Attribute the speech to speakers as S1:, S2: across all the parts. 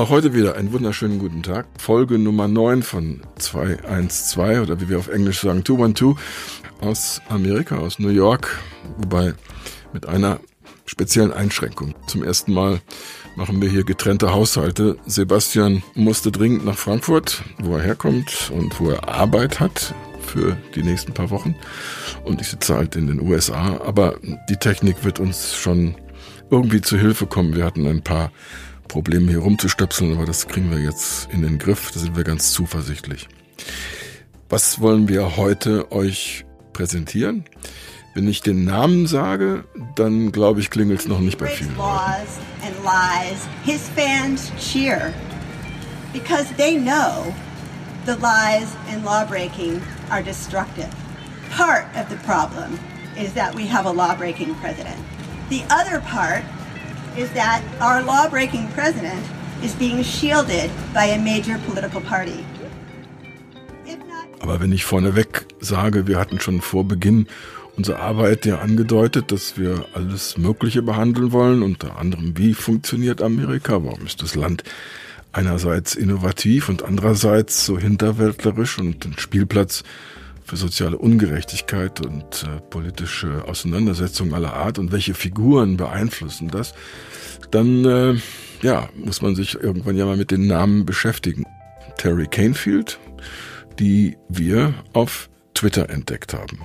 S1: Auch heute wieder einen wunderschönen guten Tag. Folge Nummer 9 von 212 oder wie wir auf Englisch sagen 212 aus Amerika, aus New York, wobei mit einer speziellen Einschränkung. Zum ersten Mal machen wir hier getrennte Haushalte. Sebastian musste dringend nach Frankfurt, wo er herkommt und wo er Arbeit hat für die nächsten paar Wochen. Und ich sitze halt in den USA. Aber die Technik wird uns schon irgendwie zu Hilfe kommen. Wir hatten ein paar Probleme hier rumzustöpseln, aber das kriegen wir jetzt in den Griff. Da sind wir ganz zuversichtlich. Was wollen wir heute euch präsentieren? Wenn ich den Namen sage, dann glaube ich, klingelt es noch nicht bei vielen. Laws and lies, his fans cheer because they know the lies and lawbreaking are destructive. Part of the problem is that we have a lawbreaking president. The other part is that our law-breaking president is being shielded by a major political party. Aber wenn ich vorneweg sage, wir hatten schon vor Beginn unserer Arbeit ja angedeutet, dass wir alles Mögliche behandeln wollen, unter anderem wie funktioniert Amerika, warum ist das Land einerseits innovativ und andererseits so hinterwäldlerisch und ein Spielplatz für soziale Ungerechtigkeit und äh, politische Auseinandersetzungen aller Art und welche Figuren beeinflussen das, dann äh, ja, muss man sich irgendwann ja mal mit den Namen beschäftigen. Terry Canefield, die wir auf Twitter entdeckt haben.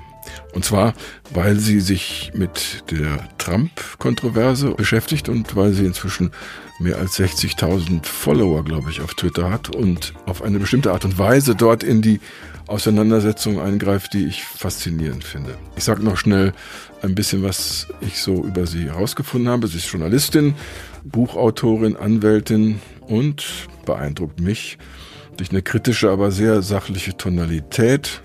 S1: Und zwar, weil sie sich mit der Trump-Kontroverse beschäftigt und weil sie inzwischen mehr als 60.000 Follower, glaube ich, auf Twitter hat und auf eine bestimmte Art und Weise dort in die Auseinandersetzung eingreift, die ich faszinierend finde. Ich sage noch schnell ein bisschen, was ich so über sie herausgefunden habe. Sie ist Journalistin, Buchautorin, Anwältin und beeindruckt mich durch eine kritische, aber sehr sachliche Tonalität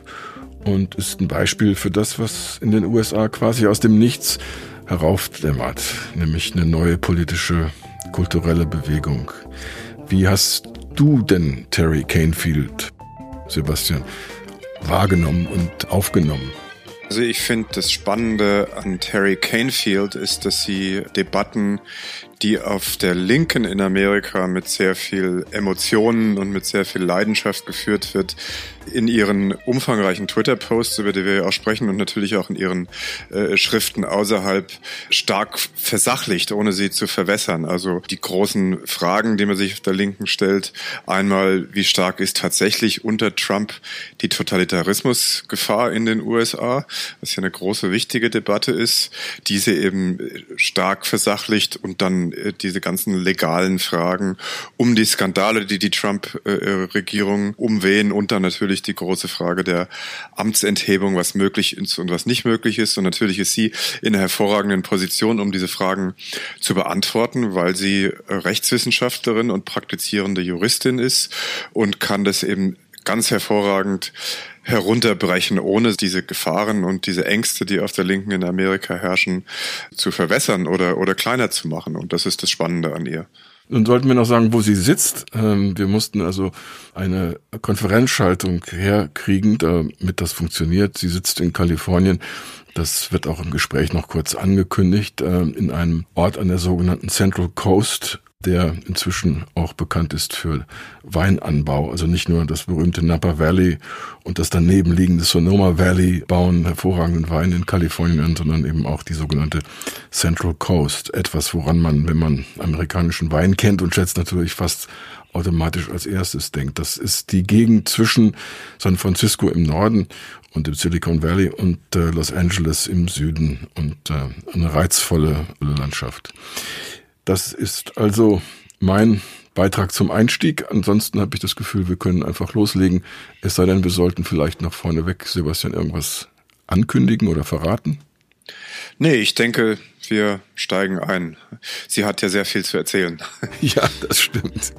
S1: und ist ein Beispiel für das, was in den USA quasi aus dem Nichts heraufdämmert, nämlich eine neue politische, kulturelle Bewegung. Wie hast du denn Terry Canefield Sebastian, wahrgenommen und aufgenommen?
S2: Also ich finde das Spannende an Terry Canefield ist, dass sie Debatten, die auf der Linken in Amerika mit sehr viel Emotionen und mit sehr viel Leidenschaft geführt wird, in ihren umfangreichen Twitter-Posts, über die wir ja auch sprechen, und natürlich auch in ihren äh, Schriften außerhalb stark versachlicht, ohne sie zu verwässern. Also die großen Fragen, die man sich auf der Linken stellt, einmal, wie stark ist tatsächlich unter Trump die Totalitarismusgefahr in den USA, was ja eine große, wichtige Debatte ist, diese eben stark versachlicht und dann äh, diese ganzen legalen Fragen um die Skandale, die die Trump-Regierung äh, umwehen und dann natürlich natürlich die große Frage der Amtsenthebung, was möglich ist und was nicht möglich ist. Und natürlich ist sie in einer hervorragenden Position, um diese Fragen zu beantworten, weil sie Rechtswissenschaftlerin und praktizierende Juristin ist und kann das eben ganz hervorragend herunterbrechen, ohne diese Gefahren und diese Ängste, die auf der Linken in Amerika herrschen, zu verwässern oder, oder kleiner zu machen. Und das ist das Spannende an ihr.
S1: Nun sollten wir noch sagen, wo sie sitzt. Ähm, wir mussten also eine Konferenzschaltung herkriegen, damit das funktioniert. Sie sitzt in Kalifornien. Das wird auch im Gespräch noch kurz angekündigt, ähm, in einem Ort an der sogenannten Central Coast der inzwischen auch bekannt ist für Weinanbau. Also nicht nur das berühmte Napa Valley und das daneben liegende Sonoma Valley bauen hervorragenden Wein in Kalifornien an, sondern eben auch die sogenannte Central Coast. Etwas, woran man, wenn man amerikanischen Wein kennt und schätzt, natürlich fast automatisch als erstes denkt. Das ist die Gegend zwischen San Francisco im Norden und im Silicon Valley und äh, Los Angeles im Süden und äh, eine reizvolle Landschaft. Das ist also mein Beitrag zum Einstieg. Ansonsten habe ich das Gefühl, wir können einfach loslegen. Es sei denn, wir sollten vielleicht nach vorneweg, Sebastian, irgendwas ankündigen oder verraten.
S2: Nee, ich denke, wir steigen ein. Sie hat ja sehr viel zu erzählen.
S1: ja, das stimmt.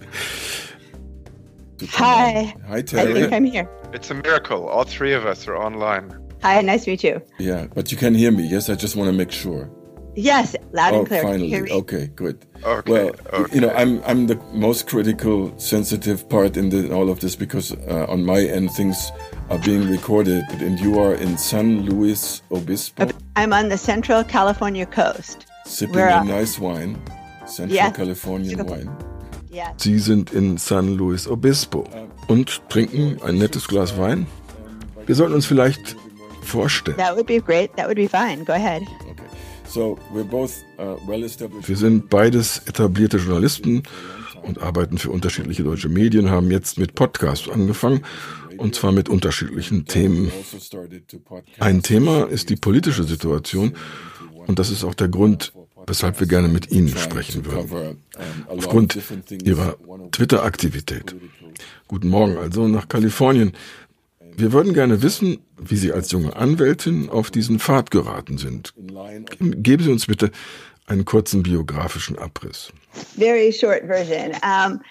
S3: Hi.
S1: Hi, Terry.
S3: I think I'm here.
S2: It's a miracle. All three of us are online.
S3: Hi, nice to meet you.
S1: Yeah, but you can hear me. Yes, I just want to make sure.
S3: Yes, loud
S1: oh,
S3: and clear.
S1: Finally, okay, good.
S2: Okay,
S1: well,
S2: okay.
S1: you know, I'm I'm the most critical, sensitive part in the, all of this because uh, on my end things are being recorded, and you are in San Luis Obispo.
S3: I'm on the Central California coast.
S1: Sipping a nice wine, Central
S3: yes.
S1: Californian wine. Sie sind in San Luis Obispo und trinken ein nettes Glas Wein. Wir sollten uns vielleicht vorstellen.
S3: That would be great. That would be fine. Go ahead.
S1: Uh, Wir sind beides etablierte Journalisten und arbeiten für unterschiedliche deutsche Medien, haben jetzt mit Podcasts angefangen und zwar mit unterschiedlichen Themen. Ein Thema ist die politische Situation und das ist auch der Grund, weshalb wir gerne mit Ihnen sprechen würden. Aufgrund Ihrer Twitter-Aktivität. Guten Morgen also nach Kalifornien. Wir würden gerne wissen, wie Sie als junge Anwältin auf diesen Pfad geraten sind. Geben Sie uns bitte einen kurzen biografischen Abriss.
S3: Very short version. Um,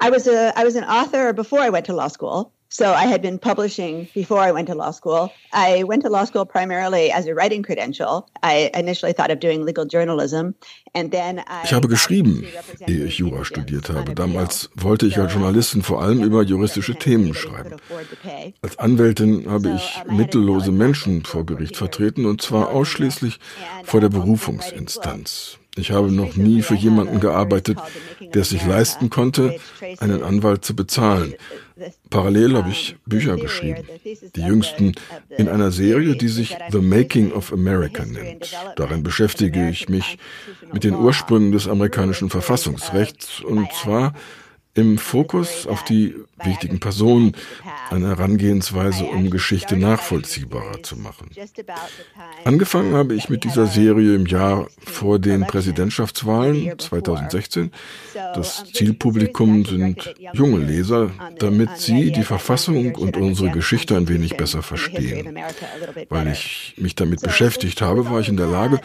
S3: I was a I was an author before I went to law school. So I had been publishing before I went to law school. I went to law school primarily as a writing credential. I initially thought of doing legal journalism and then I
S1: Ich habe geschrieben, ehe ich Jura studiert habe. Damals wollte ich als Journalistin vor allem über juristische Themen schreiben. Als Anwältin habe ich mittellose Menschen vor Gericht vertreten und zwar ausschließlich vor der Berufungsinstanz. Ich habe noch nie für jemanden gearbeitet, der es sich leisten konnte, einen Anwalt zu bezahlen. Parallel habe ich Bücher geschrieben, die jüngsten in einer Serie, die sich The Making of America nennt. Darin beschäftige ich mich mit den Ursprüngen des amerikanischen Verfassungsrechts und zwar im Fokus auf die wichtigen Personen, eine Herangehensweise, um Geschichte nachvollziehbarer zu machen. Angefangen habe ich mit dieser Serie im Jahr vor den Präsidentschaftswahlen 2016. Das Zielpublikum sind junge Leser, damit sie die Verfassung und unsere Geschichte ein wenig besser verstehen. Weil ich mich damit beschäftigt habe, war ich in der Lage,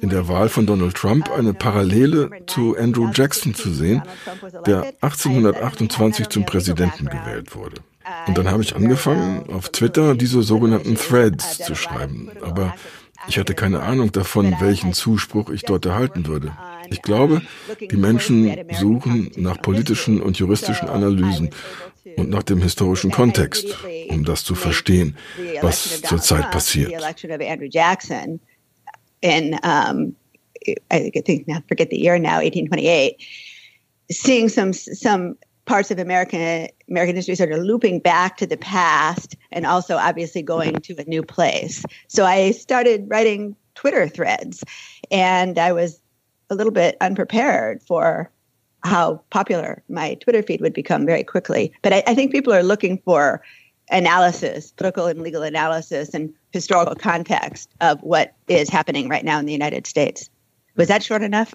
S1: in der Wahl von Donald Trump eine Parallele zu Andrew Jackson zu sehen, der 1828 zum Präsidenten gewählt wurde. Und dann habe ich angefangen, auf Twitter diese sogenannten Threads zu schreiben. Aber ich hatte keine Ahnung davon, welchen Zuspruch ich dort erhalten würde. Ich glaube, die Menschen suchen nach politischen und juristischen Analysen und nach dem historischen Kontext, um das zu verstehen, was zurzeit passiert.
S3: in I think I forget the year now, 1828, seeing some some parts of American American history sort of looping back to the past, and also obviously going to a new place. So I started writing Twitter threads, and I was a little bit unprepared for how popular my Twitter feed would become very quickly. But I, I think people are looking for analysis, political and legal analysis, and historical context of what is happening right now in the United States. Was that short enough?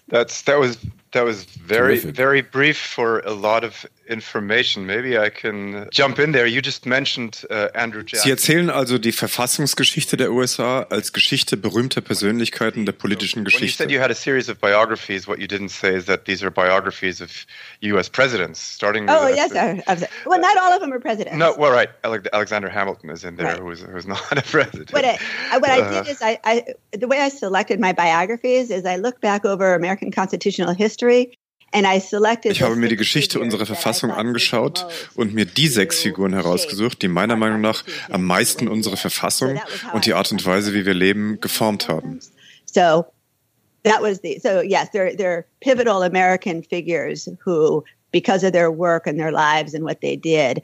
S2: That's that was that was very Terrific. very brief for a lot of information. Maybe I can jump in there. You just mentioned uh, Andrew Jackson. Sie erzählen also die Verfassungsgeschichte der USA als Geschichte berühmter Persönlichkeiten der politischen Geschichte. When you said you had a series of biographies, what you didn't say is that these are biographies of U.S. presidents, starting.
S3: Oh with, yes, uh, well, not all of them are presidents.
S2: No, well, right. Alexander Hamilton is in there, right. who's who's not a president.
S3: What I, what I did is I, I the way I selected my biographies is I look back over American constitutional history
S2: Ich habe mir die Geschichte unserer Verfassung angeschaut und mir die sechs Figuren herausgesucht, die meiner Meinung nach am meisten unsere Verfassung und die Art und Weise, wie wir leben, geformt haben.
S3: So that was the so yes, they're they're pivotal American figures who, because of their work and their lives and what they did,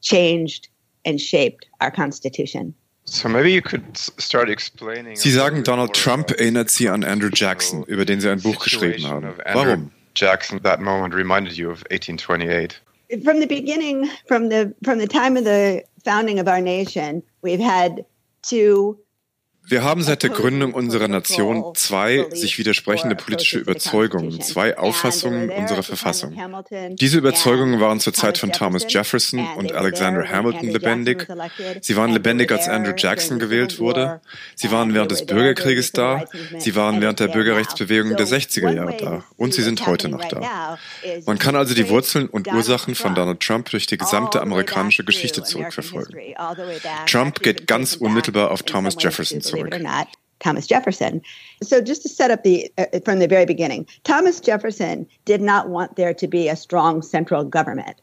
S3: changed and shaped our Constitution.
S2: So maybe you could start explaining Sie sagen, Donald Trump erinnert Sie an Andrew Jackson, über den Sie ein Buch geschrieben haben. Warum? Jackson that moment reminded you of 1828?
S3: From the beginning, from the from the time of the founding of our nation, we've had two
S2: Wir haben seit der Gründung unserer Nation zwei sich widersprechende politische Überzeugungen, zwei Auffassungen unserer Verfassung. Diese Überzeugungen waren zur Zeit von Thomas Jefferson und Alexander Hamilton lebendig. Sie waren lebendig, als Andrew Jackson gewählt wurde. Sie waren während des Bürgerkrieges da. Sie waren während der Bürgerrechtsbewegung der 60er Jahre da. Und sie sind heute noch da. Man kann also die Wurzeln und Ursachen von Donald Trump durch die gesamte amerikanische Geschichte zurückverfolgen. Trump geht ganz unmittelbar auf Thomas Jefferson zurück.
S3: Believe it or not, Thomas Jefferson. So just to set up the uh, from the very beginning, Thomas Jefferson did not want there to be a strong central government.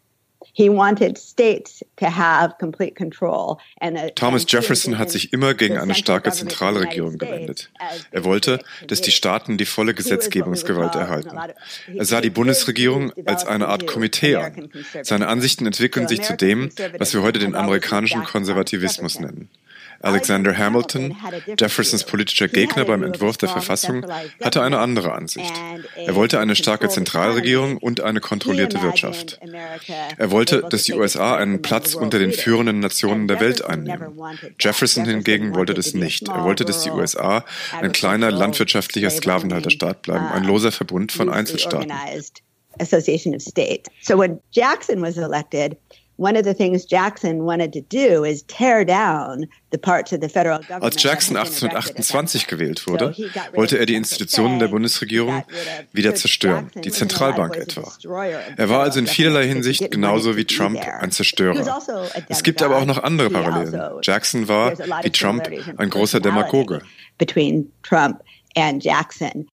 S2: Thomas Jefferson hat sich immer gegen eine starke Zentralregierung gewendet. Er wollte, dass die Staaten die volle Gesetzgebungsgewalt erhalten. Er sah die Bundesregierung als eine Art Komitee an. Seine Ansichten entwickeln sich zu dem, was wir heute den amerikanischen Konservativismus nennen. Alexander Hamilton, Jeffersons politischer Gegner beim Entwurf der Verfassung, hatte eine andere Ansicht. Er wollte eine starke Zentralregierung und eine kontrollierte Wirtschaft. Er wollte, dass die USA einen Platz unter den führenden Nationen der Welt einnehmen. Jefferson hingegen wollte das nicht. Er wollte, dass die USA ein kleiner landwirtschaftlicher Sklavenhalterstaat bleiben, ein loser Verbund von Einzelstaaten.
S3: Association of States. So when Jackson was elected, one of the things Jackson wanted to do is tear down the parts of the federal government.
S2: Als Jackson 1828 gewählt wurde, wollte er die Institutionen der Bundesregierung wieder zerstören, die Zentralbank etwa. Er war also in vielerlei Hinsicht genauso wie Trump ein Zerstörer. Also es gibt aber auch noch andere Parallelen. Also Jackson war, wie Trump, ein großer Demagoge.
S3: Between Trump and Jackson.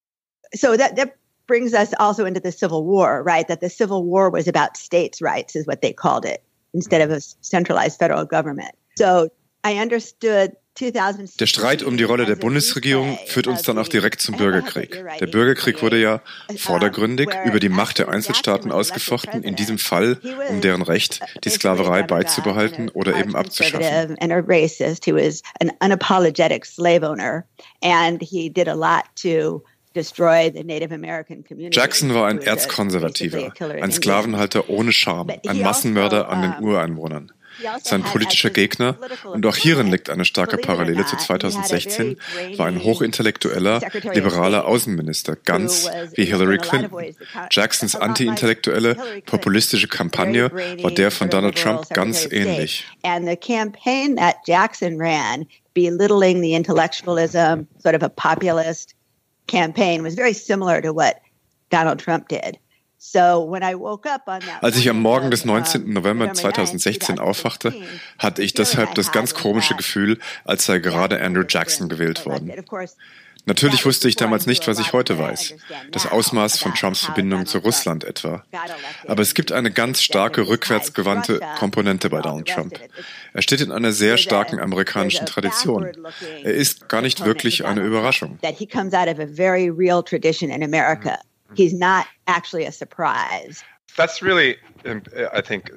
S3: So that, that brings us also into the Civil War, right? That the Civil War was about states' rights, is what they called it. Instead of a centralized federal government. So I understood
S2: der Streit um die Rolle der Bundesregierung führt uns dann auch direkt zum Bürgerkrieg. Der Bürgerkrieg wurde ja vordergründig über die Macht der Einzelstaaten ausgefochten, in diesem Fall um deren Recht, die Sklaverei beizubehalten oder eben abzuschaffen.
S3: Jackson
S2: war ein Erzkonservativer, ein Sklavenhalter ohne Scham, ein also, Massenmörder an den Ureinwohnern. Also Sein politischer Gegner, und auch hierin liegt eine starke Parallele zu 2016, war ein hochintellektueller, liberaler Außenminister, ganz wie Hillary Clinton. Jacksons anti-intellektuelle, populistische Kampagne war der von Donald Trump ganz ähnlich.
S3: belittling the intellectualism, sort of a populist campaign was very similar to what Donald Trump did.
S2: Als ich am Morgen des 19. November 2016 aufwachte, hatte ich deshalb das ganz komische Gefühl, als sei gerade Andrew Jackson gewählt worden. Natürlich wusste ich damals nicht, was ich heute weiß. Das Ausmaß von Trumps Verbindung zu Russland etwa. Aber es gibt eine ganz starke rückwärtsgewandte Komponente bei Donald Trump. Er steht in einer sehr starken amerikanischen Tradition. Er ist gar nicht wirklich eine Überraschung.
S3: He's really, I think,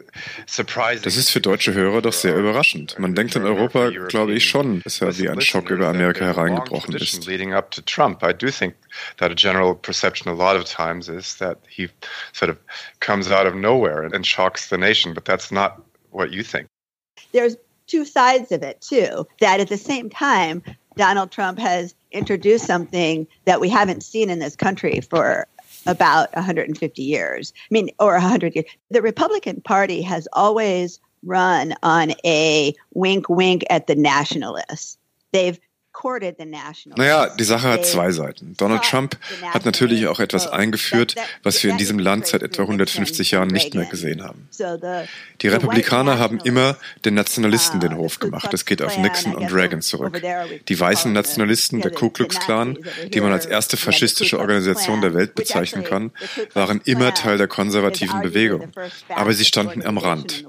S3: surprising.
S2: That's really um, das ist für deutsche Hörer doch sehr überraschend. Man denkt in Europa, glaube ich schon, dass er wie ein Schock über Amerika hereingebrochen ist. Leading up to Trump, I do think that a general perception a lot of times is that he sort of comes out of nowhere and shocks the nation, but that's not what you think.
S3: There's two sides of it too. That at the same time, Donald Trump has introduced something that we haven't seen in this country for about 150 years. I mean, or 100 years. The Republican Party has always run on a wink, wink at the nationalists. They've
S2: Naja, die Sache hat zwei Seiten. Donald Trump hat natürlich auch etwas eingeführt, was wir in diesem Land seit etwa 150 Jahren nicht mehr gesehen haben. Die Republikaner haben immer den Nationalisten den Hof gemacht. Das geht auf Nixon und Reagan zurück. Die weißen Nationalisten der Ku Klux Klan, die man als erste faschistische Organisation der Welt bezeichnen kann, waren immer Teil der konservativen Bewegung. Aber sie standen am Rand.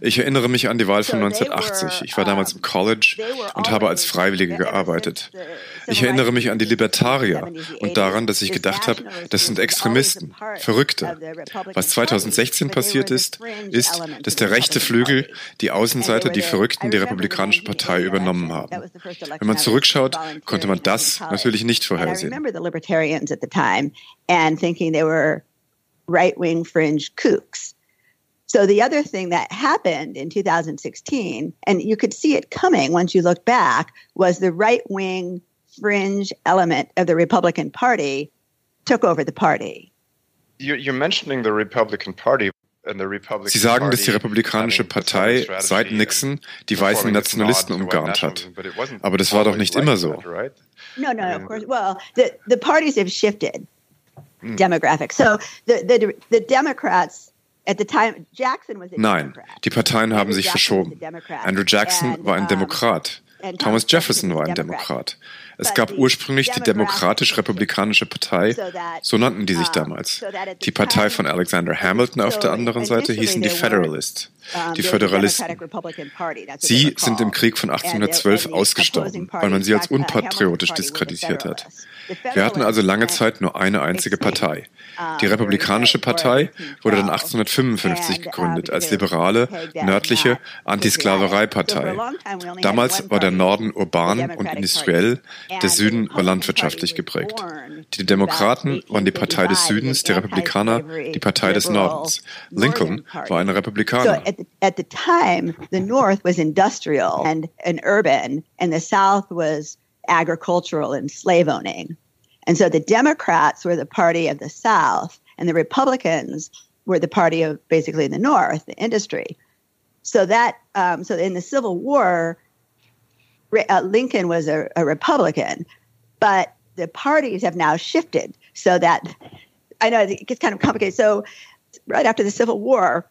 S2: Ich erinnere mich an die Wahl von 1980. Ich war damals im College und habe als Freiwillige gearbeitet gearbeitet. Ich erinnere mich an die Libertarier und daran, dass ich gedacht habe, das sind Extremisten, Verrückte. Was 2016 passiert ist, ist, dass der rechte Flügel, die Außenseiter, die Verrückten die Republikanische Partei übernommen haben. Wenn man zurückschaut, konnte man das natürlich nicht vorhersehen.
S3: right-wing fringe kooks. So the other thing that happened in 2016, and you could see it coming once you look back, was the right wing fringe element of the Republican Party took over the party.
S2: You're mentioning the Republican Party. And the Republican Party. Sie sagen, dass die Republikanische Partei seit Nixon die weißen Nationalisten umgarnt hat. Aber das war doch nicht immer so.
S3: No, no, of course. Well, the, the parties have shifted hm. demographics. So the, the, the Democrats
S2: Nein, die Parteien haben sich verschoben. Andrew Jackson war ein Demokrat. Thomas Jefferson war ein Demokrat. Es gab ursprünglich die Demokratisch-Republikanische Partei, so nannten die sich damals. Die Partei von Alexander Hamilton auf der anderen Seite hießen die Federalists, die Föderalisten. Sie sind im Krieg von 1812 ausgestorben, weil man sie als unpatriotisch diskreditiert hat. Wir hatten also lange Zeit nur eine einzige Partei. Die Republikanische Partei wurde dann 1855 gegründet als liberale, nördliche Antisklavereipartei. Damals war der Norden urban und industriell, der Süden war landwirtschaftlich geprägt. Die Demokraten waren die Partei des Südens, die Republikaner die Partei des Nordens. Lincoln war ein Republikaner.
S3: At the time, the North was industrial and, and urban, and the South was agricultural and slave owning. And so the Democrats were the party of the South, and the Republicans were the party of basically the North, the industry. So that, um, so in the Civil War, uh, Lincoln was a, a Republican, but the parties have now shifted so that I know it gets kind of complicated. So right after the Civil War,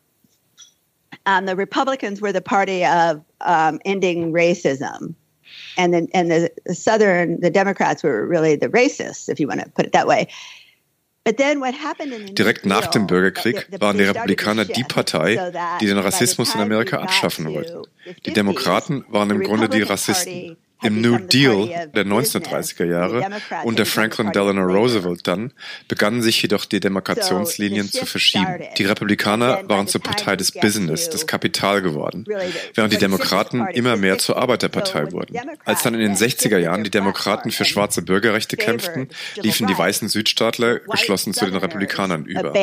S3: um, the Republicans were the party of um, ending racism and then and the, the Southern the Democrats were really the racists, if you want to put it that way. But then, what happened?
S2: Direkt nach dem Bürgerkrieg waren die Republikaner die Partei, die den Rassismus in Amerika abschaffen wollten. Die Demokraten waren im Grunde die Rassisten. Im New Deal der 1930er Jahre unter Franklin Delano Roosevelt dann begannen sich jedoch die Demarkationslinien zu verschieben. Die Republikaner waren zur Partei des Business, des Kapital geworden, während die Demokraten immer mehr zur Arbeiterpartei wurden. Als dann in den 60er Jahren die Demokraten für schwarze Bürgerrechte kämpften, liefen die weißen Südstaatler geschlossen zu den Republikanern über.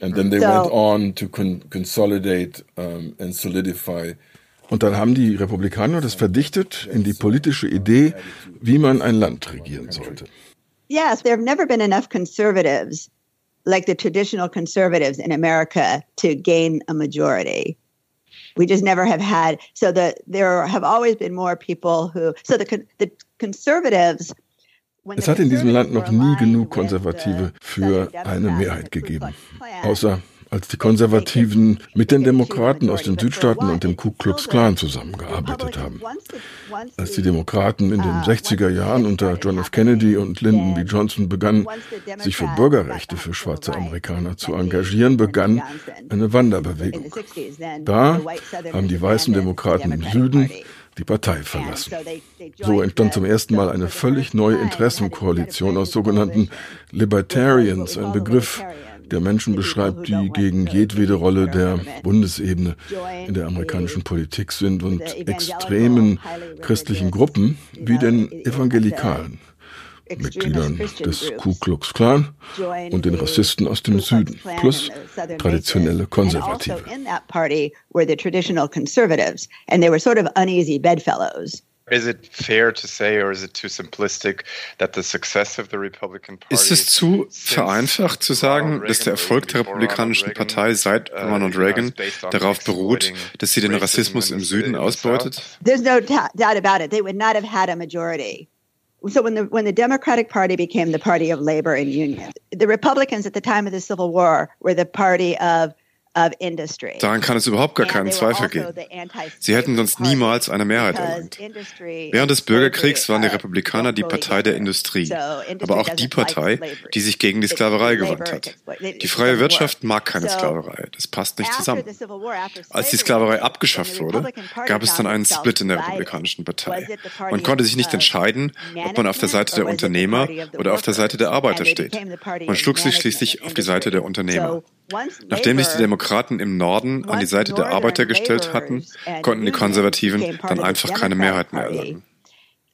S1: And then they went on to con consolidate um, and solidify und dann haben die Republikaner das verdichtet in die politische Idee, wie man ein Land regieren sollte.
S3: Yes, there have never been enough conservatives, like the traditional conservatives in America, to gain a majority. We just never have had. So the there have always been more people who. So the the conservatives
S1: es hat in diesem Land noch nie genug Konservative für eine Mehrheit gegeben, außer als die Konservativen mit den Demokraten aus den Südstaaten und dem Ku Klux Klan zusammengearbeitet haben. Als die Demokraten in den 60er Jahren unter John F. Kennedy und Lyndon B. Johnson begannen, sich für Bürgerrechte für schwarze Amerikaner zu engagieren, begann eine Wanderbewegung. Da haben die weißen Demokraten im Süden die Partei verlassen. So entstand zum ersten Mal eine völlig neue Interessenkoalition aus sogenannten Libertarians, ein Begriff, der Menschen beschreibt, die gegen jedwede Rolle der Bundesebene in der amerikanischen Politik sind und extremen christlichen Gruppen wie den Evangelikalen. Mitgliedern des Ku Klux Klan und den Rassisten aus dem Süden, plus traditionelle Konservative.
S2: Is it fair to say, or is it too simplistic, that the success of the Republican Party Ist es zu vereinfacht zu sagen, dass der Erfolg der Republikanischen Partei seit uh, Ronald Reagan darauf beruht, dass sie den Rassismus im Süden ausbeutet?
S3: There's no doubt about it. They would not have had a majority. So when the when the Democratic Party became the party of labor and union, the Republicans at the time of the Civil War were the party of
S2: Daran kann es überhaupt gar keinen Zweifel also geben. Sie hätten sonst niemals eine Mehrheit erlangt. Während des Bürgerkriegs waren die Republikaner die Partei der Industrie, aber auch die Partei, die sich gegen die Sklaverei gewandt hat. Die freie Wirtschaft mag keine Sklaverei, das passt nicht zusammen. Als die Sklaverei abgeschafft wurde, gab es dann einen Split in der Republikanischen Partei. Man konnte sich nicht entscheiden, ob man auf der Seite der Unternehmer oder auf der Seite der Arbeiter steht. Man schlug sich schließlich auf die Seite der Unternehmer. Nachdem sich die Demokraten im Norden an die Seite der Arbeiter gestellt hatten, konnten die Konservativen dann einfach keine Mehrheit mehr erlangen.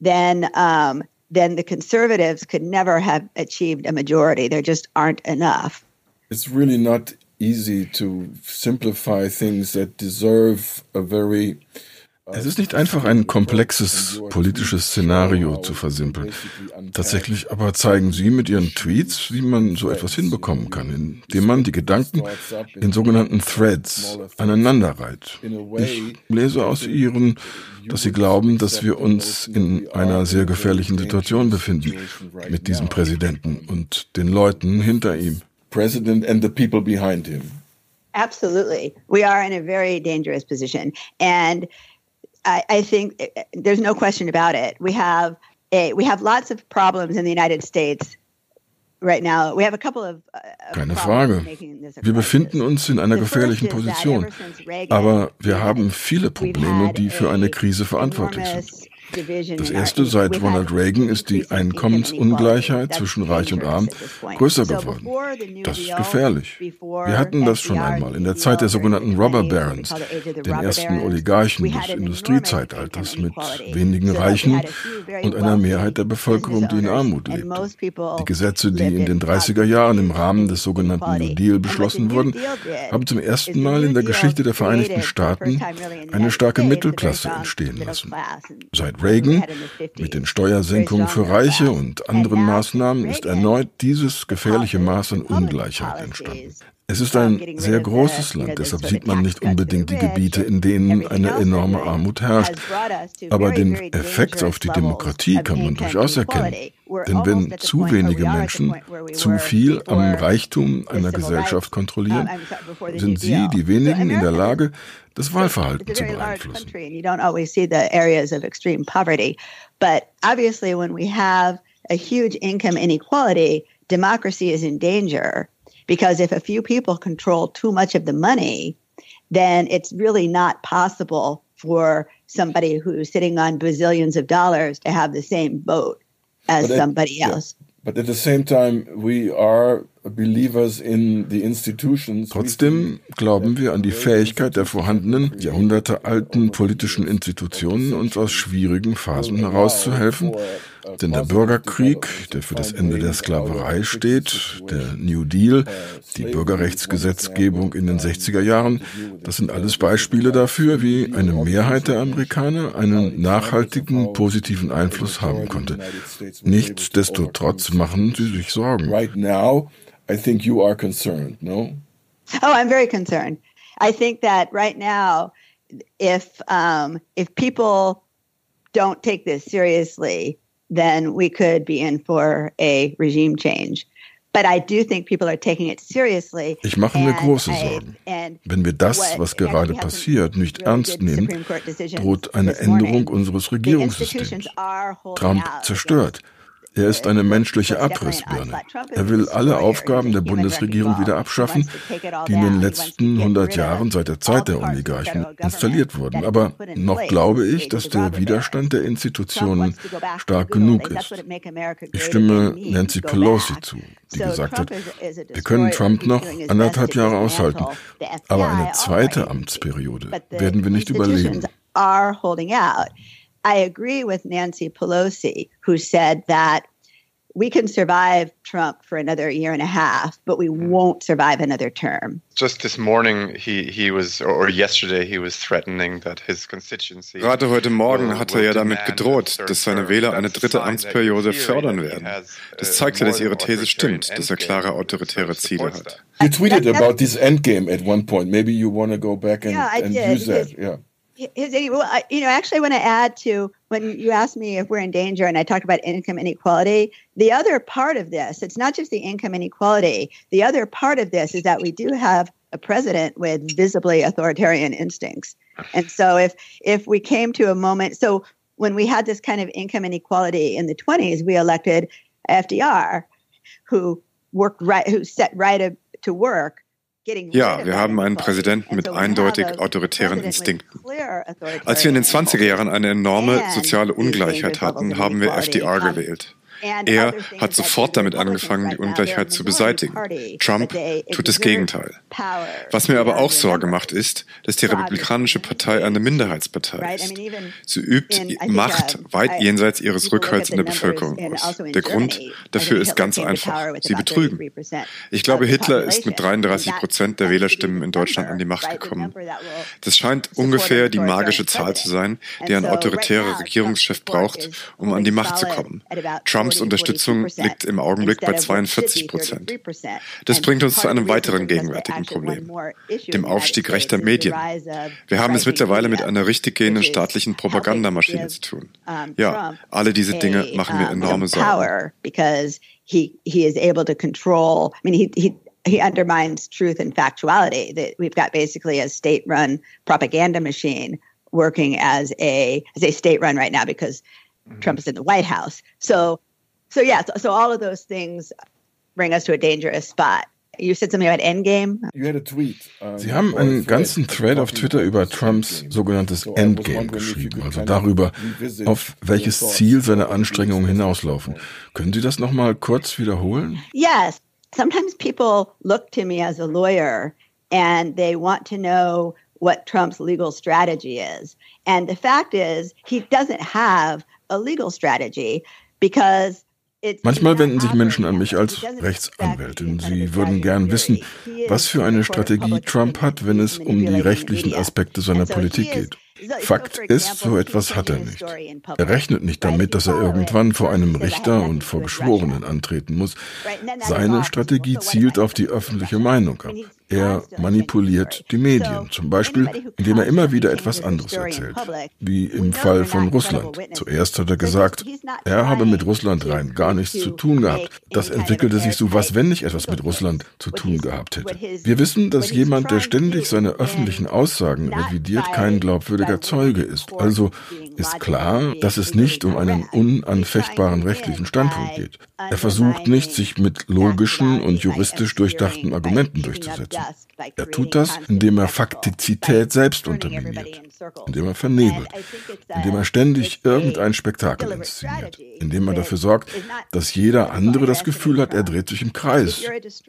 S3: Then, um, then the conservatives could never have achieved a majority. There just aren't enough.
S1: It's really not easy to simplify things that deserve a very es ist nicht einfach ein komplexes politisches Szenario zu versimpeln. Tatsächlich aber zeigen Sie mit Ihren Tweets, wie man so etwas hinbekommen kann, indem man die Gedanken in sogenannten Threads aneinanderreiht. Ich lese aus Ihren, dass Sie glauben, dass wir uns in einer sehr gefährlichen Situation befinden mit diesem Präsidenten und den Leuten hinter ihm. President and the people behind him.
S3: Absolutely. We are in a very dangerous position. And I, I think eh, there's no question about it. We have a, we have lots of problems in the United States right now. We have a couple of, uh,
S1: Keine Frage. Wir befinden uns in einer gefährlichen Position. Aber wir haben viele Probleme, die für eine Krise verantwortlich sind. Das erste seit Ronald Reagan ist die Einkommensungleichheit zwischen Reich und Arm größer geworden. Das ist gefährlich. Wir hatten das schon einmal in der Zeit der sogenannten Robber Barons, den ersten Oligarchen des Industriezeitalters mit wenigen Reichen und einer Mehrheit der Bevölkerung, die in Armut lebt. Die Gesetze, die in den 30er Jahren im Rahmen des sogenannten New Deal beschlossen wurden, haben zum ersten Mal in der Geschichte der Vereinigten Staaten eine starke Mittelklasse entstehen lassen. Seit Reagan mit den Steuersenkungen für Reiche und anderen Maßnahmen ist erneut dieses gefährliche Maß an Ungleichheit entstanden. Es ist ein sehr großes Land, deshalb sieht man nicht unbedingt die Gebiete, in denen eine enorme Armut herrscht. Aber den Effekt auf die Demokratie kann man durchaus erkennen. Denn wenn zu wenige Menschen zu viel am Reichtum einer Gesellschaft kontrollieren, sind sie, die wenigen, in der Lage, das Wahlverhalten zu beeinflussen.
S3: But obviously, when we have a huge income inequality, democracy is in danger. Because if a few people control too much of the money, then it's really not possible for somebody who's sitting on bazillions of dollars to have the same vote as but somebody at, else.
S1: Yeah. But at the same time, we are believers in the institutions. Trotzdem glauben wir an die Fähigkeit der vorhandenen, jahrhundertealten politischen Institutionen, uns aus schwierigen Phasen herauszuhelfen denn der Bürgerkrieg, der für das Ende der Sklaverei steht, der New Deal, die Bürgerrechtsgesetzgebung in den 60er Jahren, das sind alles Beispiele dafür, wie eine Mehrheit der Amerikaner einen nachhaltigen positiven Einfluss haben konnte. Nichtsdestotrotz machen sie sich Sorgen. Right now, I think you are concerned, no?
S3: Oh, I'm very concerned. I think that right now, if um, if people don't take this seriously, then we could be in for a regime change. But I do think people are taking it seriously.
S1: Ich mache mir große Sorgen. Wenn wir das, was gerade passiert, nicht ernst nehmen, droht eine Änderung unseres Regierungssystems. Trump zerstört. Er ist eine menschliche Abrissbirne. Er will alle Aufgaben der Bundesregierung wieder abschaffen, die in den letzten 100 Jahren seit der Zeit der Oligarchen installiert wurden. Aber noch glaube ich, dass der Widerstand der Institutionen stark genug ist. Ich stimme Nancy Pelosi zu, die gesagt hat, wir können Trump noch anderthalb Jahre aushalten, aber eine zweite Amtsperiode werden wir nicht überleben.
S3: I agree with Nancy Pelosi, who said that we can survive Trump for another year and a half, but we hmm. won't survive another term.
S4: Just this morning, he, he was, or yesterday, he was threatening that his constituency.
S2: Gerade heute Morgen hat er ja damit gedroht, dass seine Wähler eine dritte Amtsperiode fördern werden. Das uh, zeigt ja, dass ihre These stimmt, dass er klare autoritäre Ziele hat.
S1: You tweeted about this endgame at one point. Maybe you want to go back and, yeah, and use that. Yeah
S3: his, well, you know, actually, I want to add to when you asked me if we're in danger, and I talked about income inequality. The other part of this, it's not just the income inequality. The other part of this is that we do have a president with visibly authoritarian instincts, and so if if we came to a moment, so when we had this kind of income inequality in the 20s, we elected FDR, who worked right, who set right to work
S2: Ja, wir haben einen Präsidenten mit eindeutig autoritären Instinkten. Als wir in den 20er Jahren eine enorme soziale Ungleichheit hatten, haben wir FDR gewählt. Er hat sofort damit angefangen, die Ungleichheit zu beseitigen. Trump tut das Gegenteil. Was mir aber auch Sorge macht, ist, dass die Republikanische Partei eine Minderheitspartei ist. Sie übt Macht weit jenseits ihres Rückhalts in der Bevölkerung aus. Also der Grund dafür ist ganz einfach. Sie betrügen. Ich glaube, Hitler ist mit 33 Prozent der Wählerstimmen in Deutschland an die Macht gekommen. Das scheint ungefähr die magische Zahl zu sein, die ein autoritärer Regierungschef braucht, um an die Macht zu kommen. Trump Trumps Unterstützung liegt im Augenblick bei 42 Prozent. Das bringt uns zu einem weiteren gegenwärtigen Problem, dem Aufstieg rechter Medien. Wir haben es mittlerweile mit einer richtig gehenden staatlichen Propagandamaschine zu tun. Ja, alle diese Dinge machen mir enorme Sorgen.
S3: He, undermines truth and factuality. That we've got basically a state-run propaganda machine working as a as a state-run right now because mm-hmm. Trump is in the White House. So, so yeah, so, so all of those things bring us to a dangerous spot. You said something about Endgame.
S1: Sie haben einen ganzen Thread auf Twitter über Trumps sogenanntes Endgame geschrieben, also darüber, auf welches Ziel seine Anstrengungen hinauslaufen. Können Sie das nochmal kurz wiederholen?
S3: Yes. Sometimes people look to me as a lawyer and they want to know what Trump's legal strategy is. And the fact is, he doesn't have a legal strategy because
S1: Manchmal wenden sich Menschen an mich als Rechtsanwältin. Sie würden gern wissen, was für eine Strategie Trump hat, wenn es um die rechtlichen Aspekte seiner Politik geht. Fakt ist, so etwas hat er nicht. Er rechnet nicht damit, dass er irgendwann vor einem Richter und vor Geschworenen antreten muss. Seine Strategie zielt auf die öffentliche Meinung ab. Er manipuliert die Medien, zum Beispiel, indem er immer wieder etwas anderes erzählt, wie im Fall von Russland. Zuerst hat er gesagt, er habe mit Russland rein gar nichts zu tun gehabt. Das entwickelte sich so, was wenn ich etwas mit Russland zu tun gehabt hätte. Wir wissen, dass jemand, der ständig seine öffentlichen Aussagen revidiert, kein glaubwürdiger Zeuge ist. Also ist klar, dass es nicht um einen unanfechtbaren rechtlichen Standpunkt geht. Er versucht nicht, sich mit logischen und juristisch durchdachten Argumenten durchzusetzen. Er tut das, indem er Faktizität selbst unterminiert, indem er vernebelt, indem er ständig irgendein Spektakel inszeniert, indem er dafür sorgt, dass jeder andere das Gefühl hat, er dreht sich im Kreis.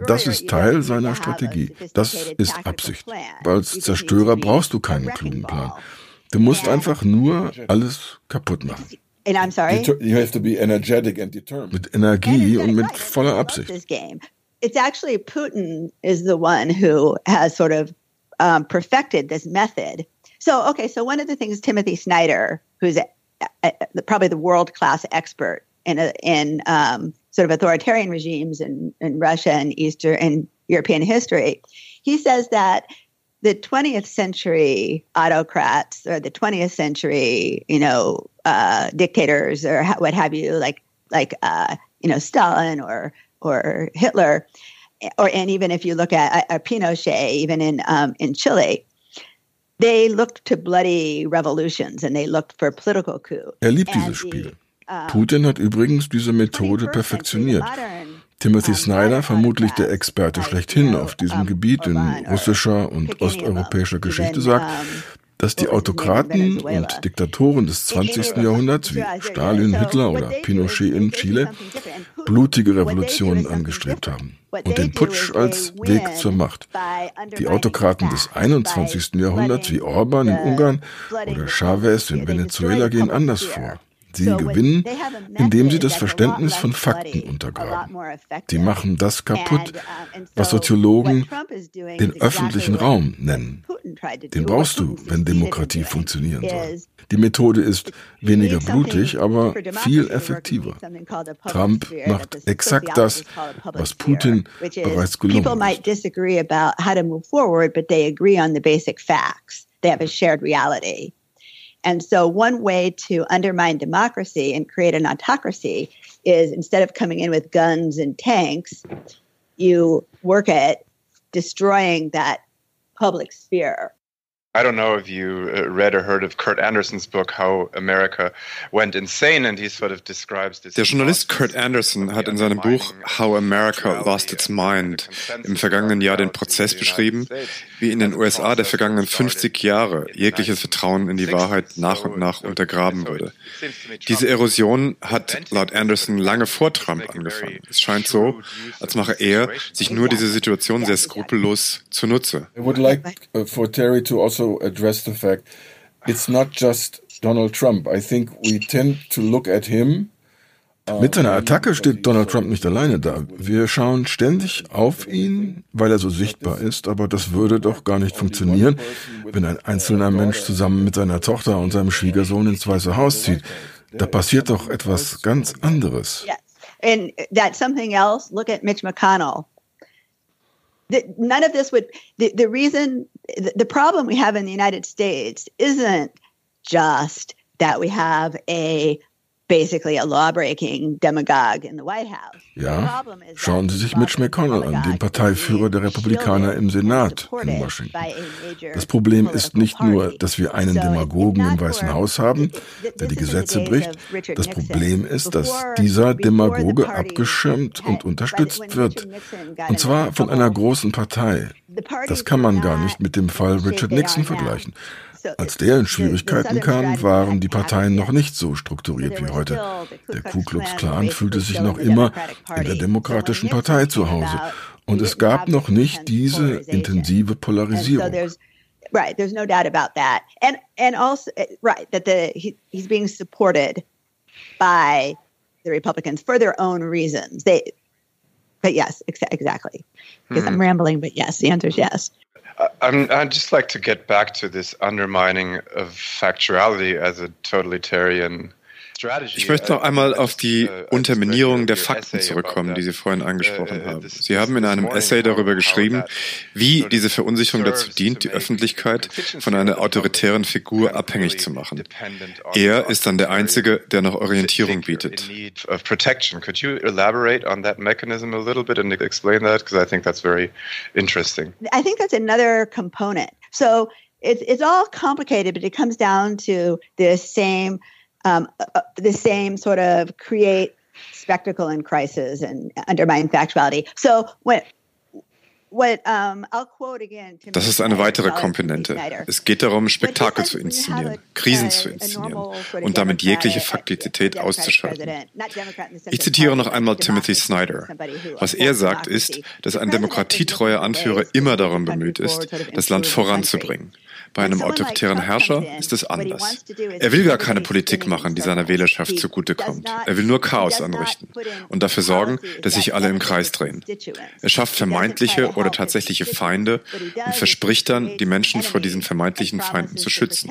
S1: Das ist Teil seiner Strategie. Das ist Absicht. Als Zerstörer brauchst du keinen klugen Plan. Du musst einfach nur alles kaputt machen.
S3: And I'm sorry.
S1: You have to be energetic and determined. Mit Energie und mit voller Absicht.
S3: It's actually Putin is the one who has sort of um, perfected this method. So, okay, so one of the things Timothy Snyder, who's a, a, probably the world class expert in in um, sort of authoritarian regimes in, in Russia and Eastern and European history, he says that the 20th century autocrats or the 20th century, you know, uh, dictators or what have you, like like uh, you know Stalin or or Hitler, or and even if you look at a, Pinochet, even in um, in Chile, they looked to bloody revolutions and they looked for political coup.
S1: Er liebt dieses Spiel. Putin hat übrigens diese Methode perfektioniert. Timothy Snyder, vermutlich der Experte schlechthin auf diesem Gebiet in russischer und osteuropäischer Geschichte, sagt, dass die Autokraten und Diktatoren des 20. Jahrhunderts wie Stalin, Hitler oder Pinochet in Chile blutige Revolutionen angestrebt haben und den Putsch als Weg zur Macht. Die Autokraten des 21. Jahrhunderts wie Orban in Ungarn oder Chavez in Venezuela gehen anders vor. Sie gewinnen, indem sie das Verständnis von Fakten untergraben. Sie machen das kaputt, was Soziologen den öffentlichen Raum nennen. Den brauchst du, wenn Demokratie funktionieren soll. Die Methode ist weniger blutig, aber viel effektiver. Trump macht exakt das, was Putin bereits gelungen ist.
S3: And so, one way to undermine democracy and create an autocracy is instead of coming in with guns and tanks, you work at destroying that public sphere
S4: I don't know if you uh, read or heard of Kurt Anderson's book How America Went Insane and he sort of describes this. Der Journalist Kurt Anderson hat in seinem Buch How America Lost Its Mind im vergangenen Jahr den Prozess beschrieben, wie in den USA der vergangenen 50 Jahre jegliches Vertrauen in die Wahrheit nach und nach untergraben wurde. Diese Erosion hat laut Anderson lange vor Trump angefangen. Es scheint so, als mache er sich nur diese Situation sehr skrupellos zunutze.
S1: I would like uh, for Terry to also also address the fact it's not just Donald Trump. I think we tend to look at him uh, mit seiner Attacke steht Donald Trump nicht alleine da. Wir schauen ständig auf ihn, weil er so sichtbar ist, aber das würde doch gar nicht funktionieren, wenn ein einzelner Mensch zusammen mit seiner Tochter und seinem Schwiegersohn ins Weiße Haus zieht. Da passiert doch etwas ganz anderes.
S3: Yes. And that's something else. Look at Mitch McConnell. The, none of this would, the, the reason the problem we have in the United States isn't just that we have a basically a law-breaking demagogue in the White House.
S1: Ja, schauen Sie sich Mitch McConnell an, den Parteiführer der Republikaner im Senat in Washington. Das Problem ist nicht nur, dass wir einen Demagogen im Weißen Haus haben, der die Gesetze bricht. Das Problem ist, dass dieser Demagoge abgeschirmt und unterstützt wird. Und zwar von einer großen Partei. Das kann man gar nicht mit dem Fall Richard Nixon vergleichen. Als der in Schwierigkeiten kam, waren die Parteien noch nicht so strukturiert wie heute. Der Ku Klux Klan fühlte sich noch immer in der Demokratischen Partei zu Hause. Und es gab noch nicht diese intensive Polarisierung.
S3: Right, there's no doubt about that. And and also eh, right that the he, he's being supported by the Republicans for their own reasons. They but yes, ex- exactly. Because hmm. I'm rambling, but yes, the answer is yes.
S4: I'm, I'd just like to get back to this undermining of factuality as a totalitarian
S2: Ich möchte noch einmal auf die Unterminierung der Fakten zurückkommen, die Sie vorhin angesprochen haben. Sie haben in einem Essay darüber geschrieben, wie diese Verunsicherung dazu dient, die Öffentlichkeit von einer autoritären Figur abhängig zu machen. Er ist dann der Einzige, der noch Orientierung bietet.
S4: Could you elaborate on that mechanism a little bit and explain that? Because I think that's very interesting.
S3: I think that's another component. So it's, it's all complicated, but it comes down to the same um, uh, uh, the same sort of create spectacle and crisis and undermine factuality. So when
S2: Das ist eine weitere Komponente. Es geht darum, Spektakel zu inszenieren, Krisen zu inszenieren und damit jegliche Faktizität auszuschalten. Ich zitiere noch einmal Timothy Snyder. Was er sagt ist, dass ein demokratietreuer Anführer immer darum bemüht ist, das Land voranzubringen. Bei einem autoritären Herrscher ist es anders. Er will gar keine Politik machen, die seiner Wählerschaft zugutekommt. Er will nur Chaos anrichten und dafür sorgen, dass sich alle im Kreis drehen. Er schafft vermeintliche oder tatsächliche Feinde und verspricht dann, die Menschen vor diesen vermeintlichen Feinden zu schützen.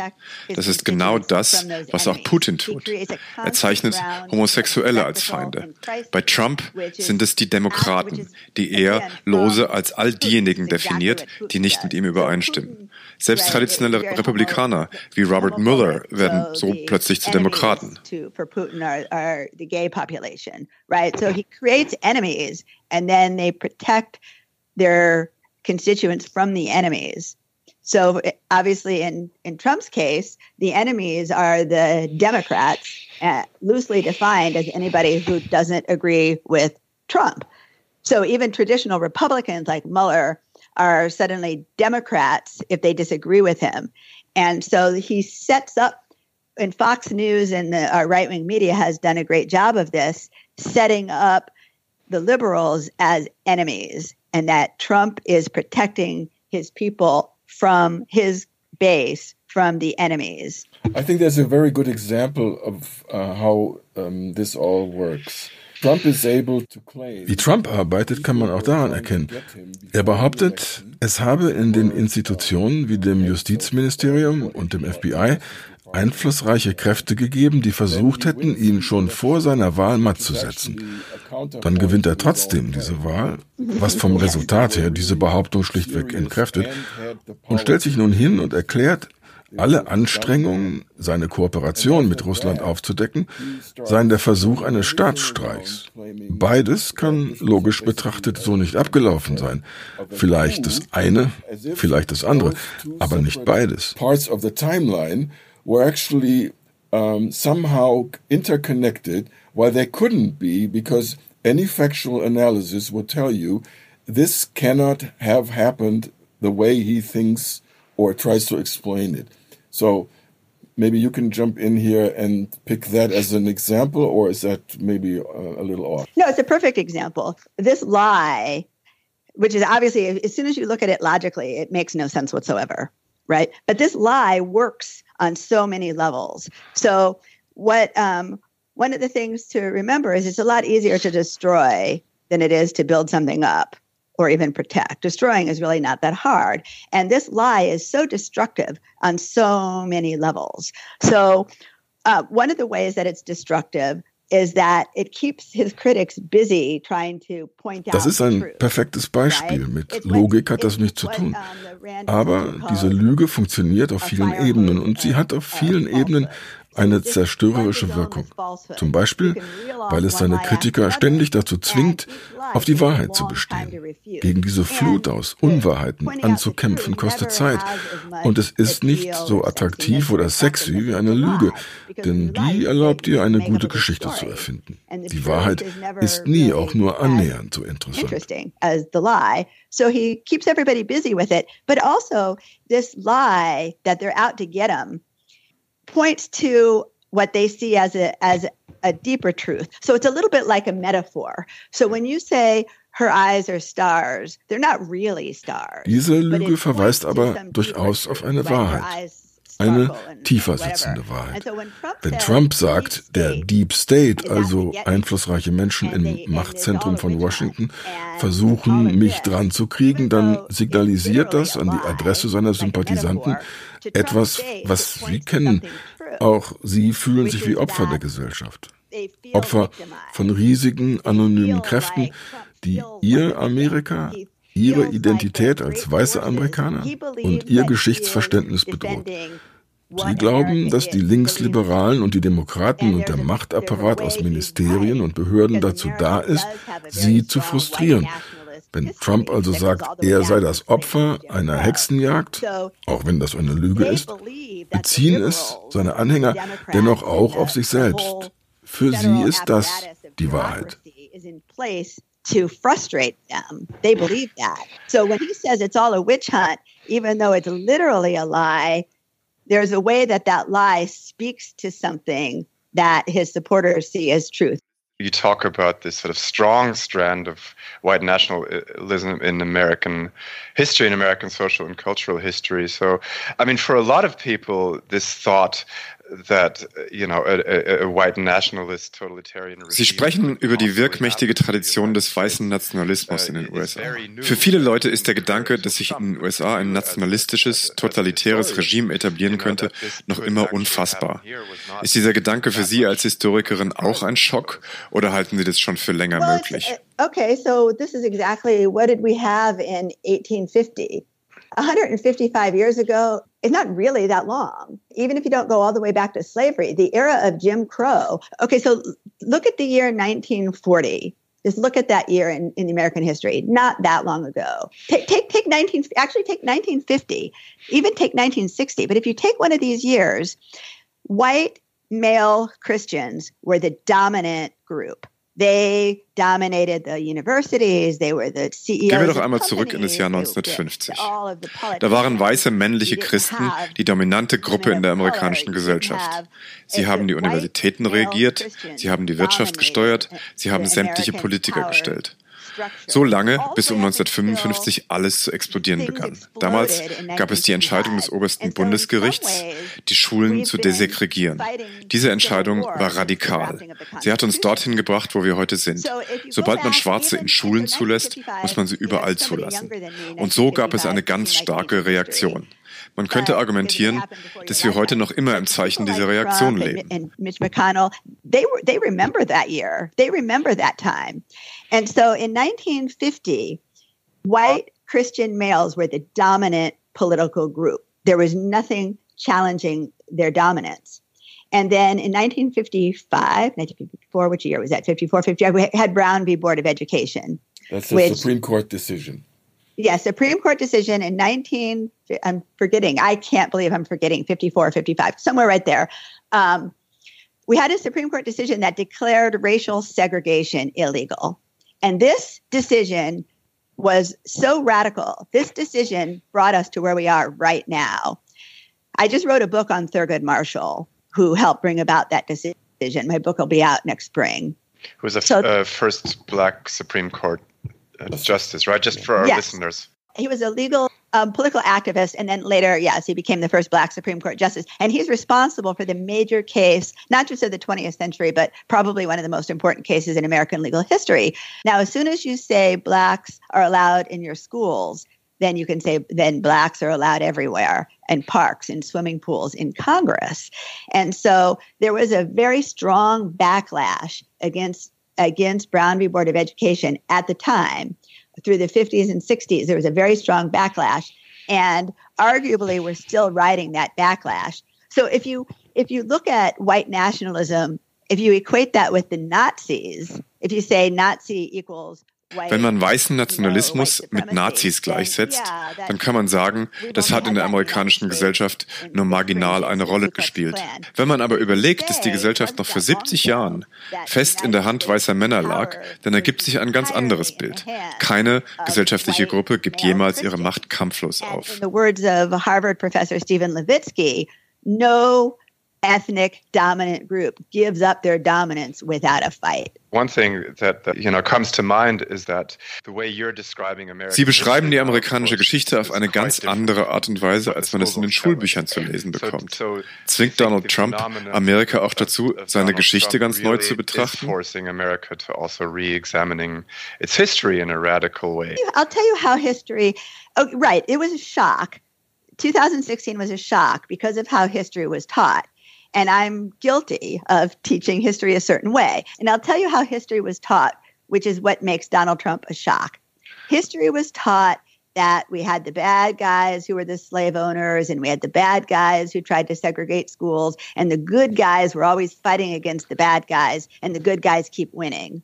S2: Das ist genau das, was auch Putin tut. Er zeichnet Homosexuelle als Feinde. Bei Trump sind es die Demokraten, die er lose als all diejenigen definiert, die nicht mit ihm übereinstimmen. Selbst traditionelle Republikaner wie Robert Mueller werden so plötzlich zu Demokraten.
S3: Right? So he creates enemies and then they protect their constituents from the enemies. So obviously, in, in Trump's case, the enemies are the Democrats, uh, loosely defined as anybody who doesn't agree with Trump. So even traditional Republicans like Mueller are suddenly Democrats if they disagree with him. And so he sets up, and Fox News and the, our right wing media has done a great job of this, setting up the liberals as enemies, and that Trump is protecting his people from his base from the enemies.
S1: I think there's a very good example of uh, how um, this all works. Wie Trump arbeitet, kann man auch daran erkennen. Er behauptet, es habe in den Institutionen wie dem Justizministerium und dem FBI einflussreiche Kräfte gegeben, die versucht hätten, ihn schon vor seiner Wahl matt zu setzen. Dann gewinnt er trotzdem diese Wahl, was vom Resultat her diese Behauptung schlichtweg entkräftet, und stellt sich nun hin und erklärt, alle Anstrengungen, seine Kooperation mit Russland aufzudecken, seien der Versuch eines Staatsstreichs. Beides kann logisch betrachtet so nicht abgelaufen sein. Vielleicht das eine, vielleicht das andere, aber nicht beides. Parts of the timeline were actually somehow interconnected while they couldn't be because any factual analysis would tell you this cannot have happened the way he thinks or tries to explain it. So maybe you can jump in here and pick that as an example, or is that maybe a, a little off?
S3: No, it's a perfect example. This lie, which is obviously, as soon as you look at it logically, it makes no sense whatsoever, right? But this lie works on so many levels. So, what um, one of the things to remember is it's a lot easier to destroy than it is to build something up or even protect. Destroying is really not that hard. And this lie is so destructive on so many levels. So, uh, one of the ways that it's destructive is that it keeps his critics busy trying to point out
S1: Das ist ein perfektes Beispiel. Mit Logik hat das nichts zu tun. Aber diese Lüge funktioniert auf vielen Ebenen und sie hat auf vielen Ebenen eine zerstörerische Wirkung. Zum Beispiel, weil es seine Kritiker ständig dazu zwingt, auf die Wahrheit zu bestehen. Gegen diese Flut aus Unwahrheiten anzukämpfen kostet Zeit. Und es ist nicht so attraktiv oder sexy wie eine Lüge, denn die erlaubt dir eine gute Geschichte zu erfinden. Die Wahrheit ist nie auch nur annähernd so interessant.
S3: So he keeps everybody busy with it. But also, this lie that they're out to get him points to what they see as a as a deeper truth. So it's a little bit like a metaphor. So when you say her eyes are stars, they're not really stars.
S1: Diese Lüge verweist aber durchaus auf eine Wahrheit. Eine tiefer sitzende Wahrheit. Wenn Trump sagt, der Deep State, also einflussreiche Menschen im Machtzentrum von Washington, versuchen, mich dran zu kriegen, dann signalisiert das an die Adresse seiner Sympathisanten etwas, was sie kennen. Auch sie fühlen sich wie Opfer der Gesellschaft. Opfer von riesigen anonymen Kräften, die ihr Amerika, ihre Identität als weiße Amerikaner und ihr Geschichtsverständnis bedroht. Sie glauben, dass die Linksliberalen und die Demokraten und der Machtapparat aus Ministerien und Behörden dazu da ist, sie zu frustrieren. Wenn Trump also sagt, er sei das Opfer einer Hexenjagd, auch wenn das eine Lüge ist, beziehen es seine Anhänger dennoch auch auf sich selbst. Für sie ist das die Wahrheit.
S3: To frustrate them. They believe that. So when he says it's all a witch hunt, even though it's literally a lie, there's a way that that lie speaks to something that his supporters see as truth.
S4: You talk about this sort of strong strand of white nationalism in American history, in American social and cultural history. So, I mean, for a lot of people, this thought
S2: Sie sprechen über die wirkmächtige Tradition des weißen Nationalismus in den USA. Für viele Leute ist der Gedanke, dass sich in den USA ein nationalistisches, totalitäres Regime etablieren könnte, noch immer unfassbar. Ist dieser Gedanke für Sie als Historikerin auch ein Schock oder halten Sie das schon für länger möglich?
S3: Uh, okay, so this is exactly what did we have in 1850? 155 years ago is not really that long. Even if you don't go all the way back to slavery, the era of Jim Crow. Okay, so look at the year 1940. Just look at that year in, in American history, not that long ago. Take, take, take 19, actually take 1950, even take 1960. But if you take one of these years, white male Christians were the dominant group. They dominated the universities, they were the CEOs
S2: Gehen wir doch einmal zurück in das Jahr 1950. Da waren weiße männliche Christen die dominante Gruppe in der amerikanischen Gesellschaft. Sie haben die Universitäten regiert, sie haben die Wirtschaft gesteuert, sie haben sämtliche Politiker gestellt. So lange, bis um 1955 alles zu explodieren begann. Damals gab es die Entscheidung des obersten Bundesgerichts, die Schulen zu desegregieren. Diese Entscheidung war radikal. Sie hat uns dorthin gebracht, wo wir heute sind. Sobald man Schwarze in Schulen zulässt, muss man sie überall zulassen. Und so gab es eine ganz starke Reaktion. Man könnte äh, argumentieren, dass wir heute noch immer im Zeichen dieser Reaktion leben.
S3: And Mitch McConnell, they, they remember that year. They remember that time. And so in 1950, white Christian males were the dominant political group. There was nothing challenging their dominance. And then in 1955, 1954, which year was that? 54, 55, we had Brown v. Board of Education.
S1: That's a which, Supreme Court decision.
S3: Yeah, Supreme Court decision in 19, I'm forgetting, I can't believe I'm forgetting 54, 55, somewhere right there. Um, we had a Supreme Court decision that declared racial segregation illegal. And this decision was so radical. This decision brought us to where we are right now. I just wrote a book on Thurgood Marshall, who helped bring about that decision. My book will be out next spring.
S4: Who was the so, uh, first Black Supreme Court justice, right? Just for our yes. listeners.
S3: He was a legal um, political activist, and then later, yes, he became the first Black Supreme Court justice. And he's responsible for the major case, not just of the 20th century, but probably one of the most important cases in American legal history. Now, as soon as you say Blacks are allowed in your schools, then you can say then blacks are allowed everywhere in parks in swimming pools in congress and so there was a very strong backlash against against brown v board of education at the time through the 50s and 60s, there was a very strong backlash. And arguably, we're still riding that backlash. So if you if you look at white nationalism, if you equate that with the Nazis, if you say Nazi equals
S2: Wenn man weißen Nationalismus mit Nazis gleichsetzt, dann kann man sagen, das hat in der amerikanischen Gesellschaft nur marginal eine Rolle gespielt. Wenn man aber überlegt, dass die Gesellschaft noch vor 70 Jahren fest in der Hand weißer Männer lag, dann ergibt sich ein ganz anderes Bild. Keine gesellschaftliche Gruppe gibt jemals ihre Macht kampflos auf.
S3: no ethnic dominant group gives up their dominance without a fight.
S4: One thing that, that you know comes to mind is that the way you're describing America Sie
S2: beschreiben die amerikanische Geschichte auf eine ganz andere Art und Weise, als man es in den Schulbüchern zu lesen bekommt. Zwingt Donald Trump Amerika auch dazu, seine Geschichte ganz neu zu betrachten?
S4: Also its history in a radical way.
S3: I'll tell you how history. Oh, right, it was a shock. 2016 was a shock because of how history was taught. And I'm guilty of teaching history a certain way. And I'll tell you how history was taught, which is what makes Donald Trump a shock. History was taught that we had the bad guys who were the slave owners and we had the bad guys who tried to segregate schools and the good guys were always fighting against the bad guys and the good guys keep winning.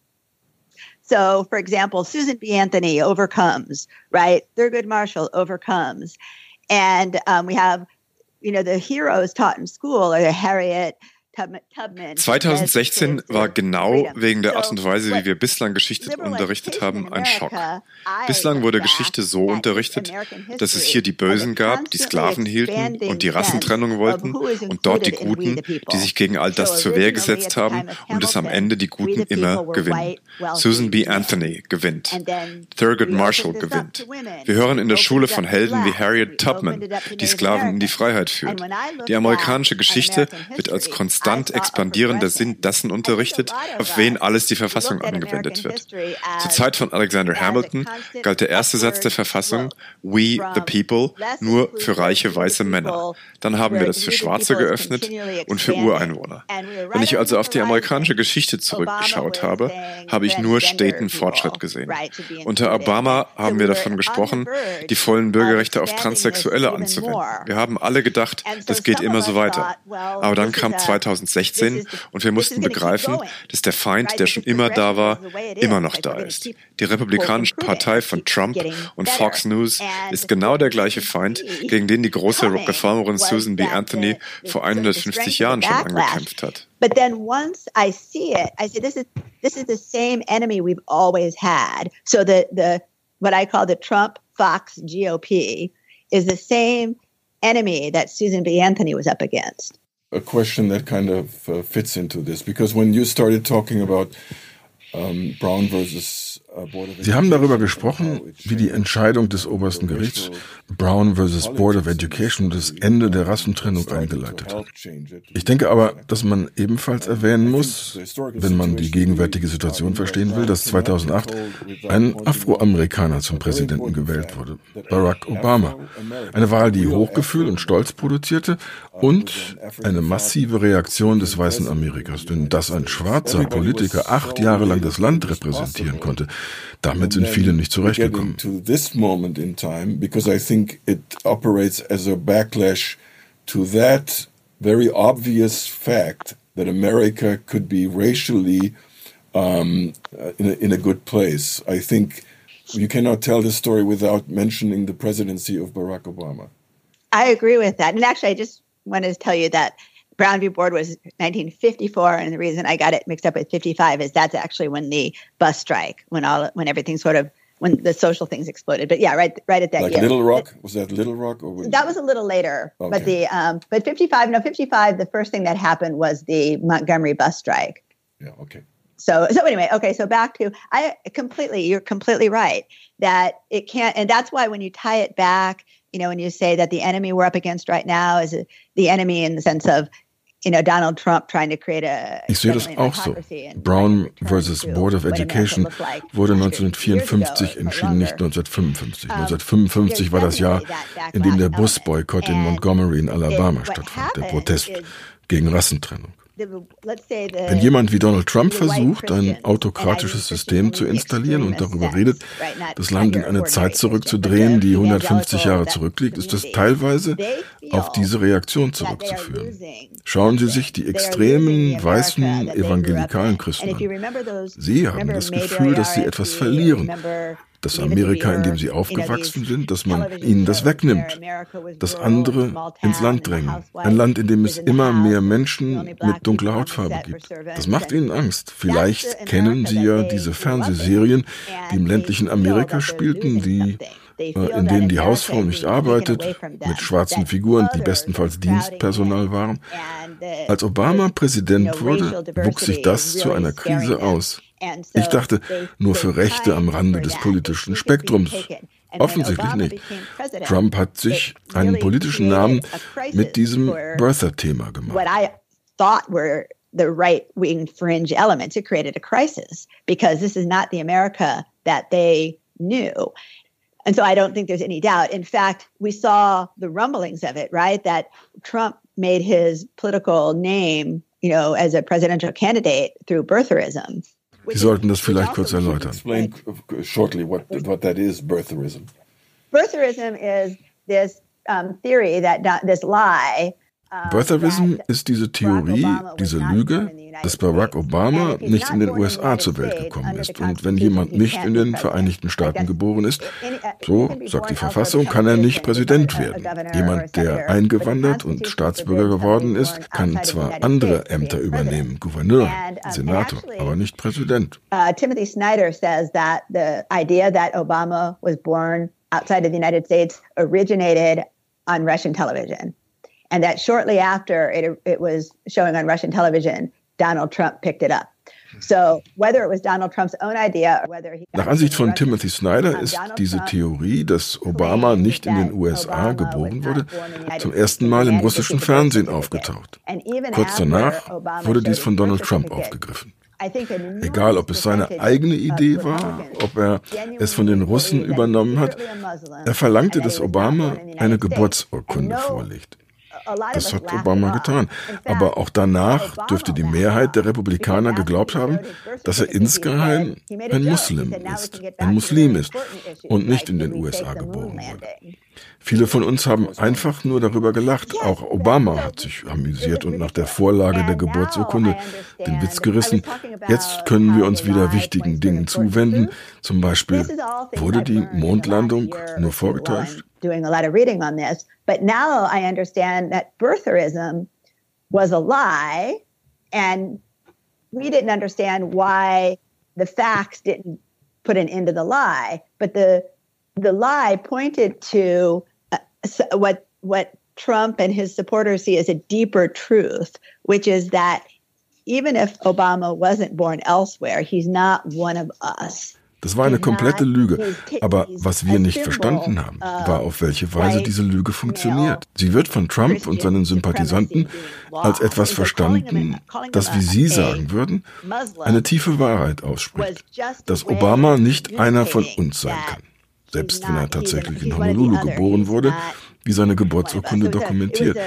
S3: So, for example, Susan B. Anthony overcomes, right? Thurgood Marshall overcomes. And um, we have you know, the heroes taught in school are Harriet,
S2: 2016 war genau wegen der Art und Weise, wie wir bislang Geschichte unterrichtet haben, ein Schock. Bislang wurde Geschichte so unterrichtet, dass es hier die Bösen gab, die Sklaven hielten und die Rassentrennung wollten und dort die Guten, die sich gegen all das zur Wehr gesetzt haben und es am Ende die Guten immer gewinnen. Susan B. Anthony gewinnt. Thurgood Marshall gewinnt. Wir hören in der Schule von Helden wie Harriet Tubman, die Sklaven in die Freiheit führt. Die amerikanische Geschichte wird als konstant konstant expandierender Sinn dessen unterrichtet, auf wen alles die Verfassung angewendet wird. Zur Zeit von Alexander Hamilton galt der erste Satz der Verfassung We the People nur für reiche weiße Männer. Dann haben wir das für Schwarze geöffnet und für Ureinwohner. Wenn ich also auf die amerikanische Geschichte zurückgeschaut habe, habe ich nur steten Fortschritt gesehen. Unter Obama haben wir davon gesprochen, die vollen Bürgerrechte auf Transsexuelle anzuwenden. Wir haben alle gedacht, das geht immer so weiter. Aber dann kam 2000 2016 und wir mussten begreifen, dass der Feind, der schon immer da war, immer noch da ist. Die Republikanische Partei von Trump und Fox News ist genau der gleiche Feind, gegen den die große Reformerin Susan B. Anthony vor 150 Jahren schon angekämpft hat.
S3: But then once I see it, I say this is this is the same enemy we've always had. So the the what I call the Trump Fox GOP is the same enemy that Susan B. Anthony was up against.
S1: A question that kind of uh, fits into this. Because when you started talking about um, Brown versus Sie haben darüber gesprochen, wie die Entscheidung des obersten Gerichts Brown vs. Board of Education das Ende der Rassentrennung eingeleitet hat. Ich denke aber, dass man ebenfalls erwähnen muss, wenn man die gegenwärtige Situation verstehen will, dass 2008 ein Afroamerikaner zum Präsidenten gewählt wurde, Barack Obama. Eine Wahl, die Hochgefühl und Stolz produzierte und eine massive Reaktion des weißen Amerikas, denn dass ein schwarzer Politiker acht Jahre lang das Land repräsentieren konnte, damit sind viele nicht zurechtgekommen. because I think it operates as a backlash to that very obvious fact that America could be racially um, in, a, in a good place. I think you cannot tell the story without mentioning the presidency of Barack Obama.
S3: I agree with that. And actually, I just wanted to tell you that Brown v. Board was 1954, and the reason I got it mixed up with 55 is that's actually when the bus strike, when all when everything sort of when the social things exploded. But yeah, right, right at that
S1: like
S3: year.
S1: Little Rock was that Little Rock or was
S3: that was a little later. Okay. But the um, but 55, no, 55. The first thing that happened was the Montgomery bus strike.
S1: Yeah. Okay.
S3: So so anyway, okay. So back to I completely. You're completely right that it can't, and that's why when you tie it back, you know, when you say that the enemy we're up against right now is the enemy in the sense of
S1: Ich sehe das auch so. Brown versus Board of Education wurde 1954 entschieden, nicht 1955. 1955 war das Jahr, in dem der Busboykott in Montgomery in Alabama stattfand, der Protest gegen Rassentrennung. Wenn jemand wie Donald Trump versucht, ein autokratisches System zu installieren und darüber redet, das Land in eine Zeit zurückzudrehen, die 150 Jahre zurückliegt, ist das teilweise auf diese Reaktion zurückzuführen. Schauen Sie sich die extremen, weißen, evangelikalen Christen an. Sie haben das Gefühl, dass sie etwas verlieren, das Amerika, in dem sie aufgewachsen sind, dass man ihnen das wegnimmt, das andere ins Land drängen. Ein Land, in dem es immer mehr Menschen mit dunkler Hautfarbe gibt. Das macht ihnen Angst. Vielleicht kennen Sie ja diese Fernsehserien, die im ländlichen Amerika spielten, die äh, in denen die Hausfrau nicht arbeitet, mit schwarzen Figuren, die bestenfalls Dienstpersonal waren. Als Obama Präsident wurde, wuchs sich das zu einer Krise aus. Ich dachte, nur für Rechte am Rande des politischen Spektrums. Offensichtlich nicht. Trump hat sich einen politischen Namen mit diesem Birther-Thema gemacht.
S3: the right wing fringe elements. It created a crisis because this is not the America that they knew. And so I don't think there's any doubt. In fact, we saw the rumblings of it, right? That Trump made his political name, you know, as a presidential candidate through birtherism.
S1: Sie sollten das vielleicht kurz erläutern. Explain shortly what, what that is, birtherism.
S3: Birtherism is this um, theory that this lie
S1: Birtherism ist diese Theorie, diese Lüge, dass Barack Obama nicht in den USA zur Welt gekommen ist. Und wenn jemand nicht in den Vereinigten Staaten geboren ist, so sagt die Verfassung, kann er nicht Präsident werden. Jemand, der eingewandert und Staatsbürger geworden ist, kann zwar andere Ämter übernehmen, Gouverneur, Senator, aber nicht Präsident.
S3: Uh, Timothy Snyder says that the idea that Obama was born outside of the United States originated on Russian television. And that shortly after it, it was showing on Russian television, Donald Trump picked it up. So, whether it was Donald Trump's own idea or whether he
S1: Nach Ansicht von Timothy Snyder ist diese Theorie, dass Obama nicht in den USA geboren wurde, zum ersten Mal im russischen Fernsehen aufgetaucht. Kurz danach wurde dies von Donald Trump aufgegriffen. Egal, ob es seine eigene Idee war, ob er es von den Russen übernommen hat, er verlangte, dass Obama eine Geburtsurkunde vorlegt. Das hat Obama getan. Aber auch danach dürfte die Mehrheit der Republikaner geglaubt haben, dass er insgeheim ein Muslim ist, ein Muslim ist und nicht in den USA geboren wurde. Viele von uns haben einfach nur darüber gelacht. Auch Obama hat sich amüsiert und nach der Vorlage der Geburtsurkunde den Witz gerissen. Jetzt können wir uns wieder wichtigen Dingen zuwenden. Zum Beispiel, wurde die Mondlandung nur vorgetäuscht?
S3: Doing a lot of reading on this. But now I understand that birtherism was a lie, and we didn't understand why the facts didn't put an end to the lie. But the the lie pointed to uh, what what Trump and his supporters see as a deeper truth, which is that even if Obama wasn't born elsewhere, he's not one of us.
S1: Das war eine komplette Lüge. Aber was wir nicht verstanden haben, war, auf welche Weise diese Lüge funktioniert. Sie wird von Trump und seinen Sympathisanten als etwas verstanden, das, wie Sie sagen würden, eine tiefe Wahrheit ausspricht. Dass Obama nicht einer von uns sein kann. Selbst wenn er tatsächlich in Honolulu geboren wurde, wie seine Geburtsurkunde dokumentiert.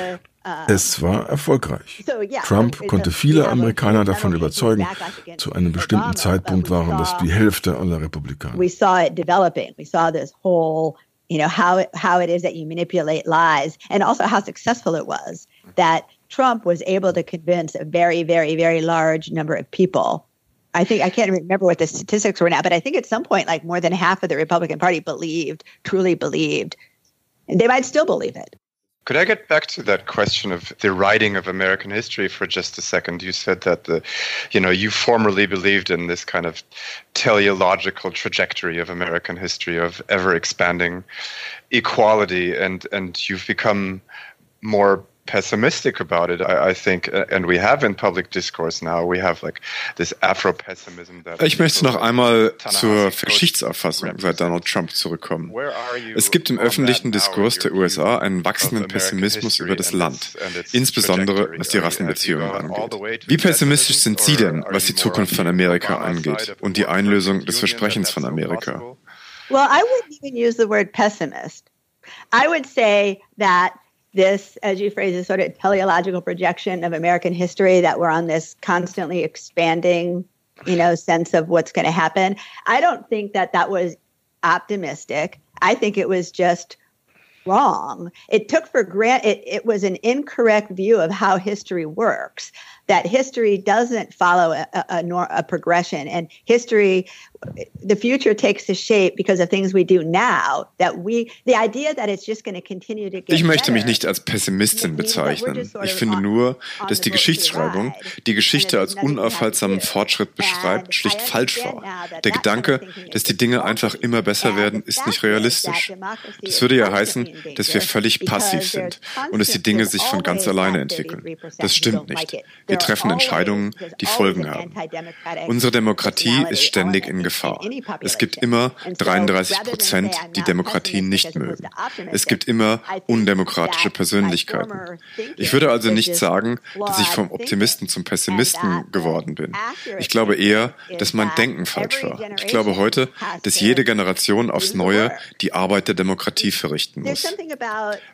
S1: Es war erfolgreich. Trump konnte viele Amerikaner davon überzeugen. Zu einem bestimmten Zeitpunkt waren das die Hälfte aller Republikaner. You know, how how it is that you manipulate lies, and also how successful it was that Trump was able to convince a very, very, very large number of people. I think I can't remember what the statistics were now, but I think at some point, like more than half of the Republican Party believed, truly believed, they might still believe it.
S2: Could I get back to that question of the writing of American history for just a second? You said that the, you know, you formerly believed in this kind of teleological trajectory of American history of ever expanding equality, and and you've become more pessimistic about it. I, I, think, uh, and we have in public discourse now, we have like this Afro-pessimism. Ich möchte noch einmal zur Geschichtsauffassung seit Donald Trump zurückkommen. Es gibt im öffentlichen Diskurs der USA einen wachsenden Pessimismus über das Land, insbesondere was die Rassenbeziehungen angeht. Wie pessimistisch sind Sie denn, was die Zukunft von Amerika angeht und die Einlösung des Versprechens von Amerika?
S3: Well, I wouldn't even use the word pessimist. I would say that this, as you phrase it, sort of teleological projection of American history that we're on this constantly expanding, you know, sense of what's going to happen. I don't think that that was optimistic. I think it was just wrong. It took for granted, it, it was an incorrect view of how history works, that history doesn't follow a, a, a, a progression. And history the future takes the shape because of things we do now that we the idea that it's just going to continue to get
S2: Ich möchte mich nicht als Pessimistin bezeichnen. Ich finde nur, dass die Geschichtsschreibung die Geschichte als unaufhaltsamen Fortschritt beschreibt, schlicht falsch war. Der Gedanke, dass die Dinge einfach immer besser werden, ist nicht realistisch. Das würde ja heißen, dass wir völlig passiv sind und dass die Dinge sich von ganz alleine entwickeln. Das stimmt nicht. Wir treffen Entscheidungen, die Folgen haben. Unsere Demokratie ist ständig in Gefahr. Es gibt immer 33 Prozent, die Demokratie nicht mögen. Es gibt immer undemokratische Persönlichkeiten. Ich würde also nicht sagen, dass ich vom Optimisten zum Pessimisten geworden bin. Ich glaube eher, dass mein Denken falsch war. Ich glaube heute, dass jede Generation aufs Neue die Arbeit der Demokratie verrichten muss.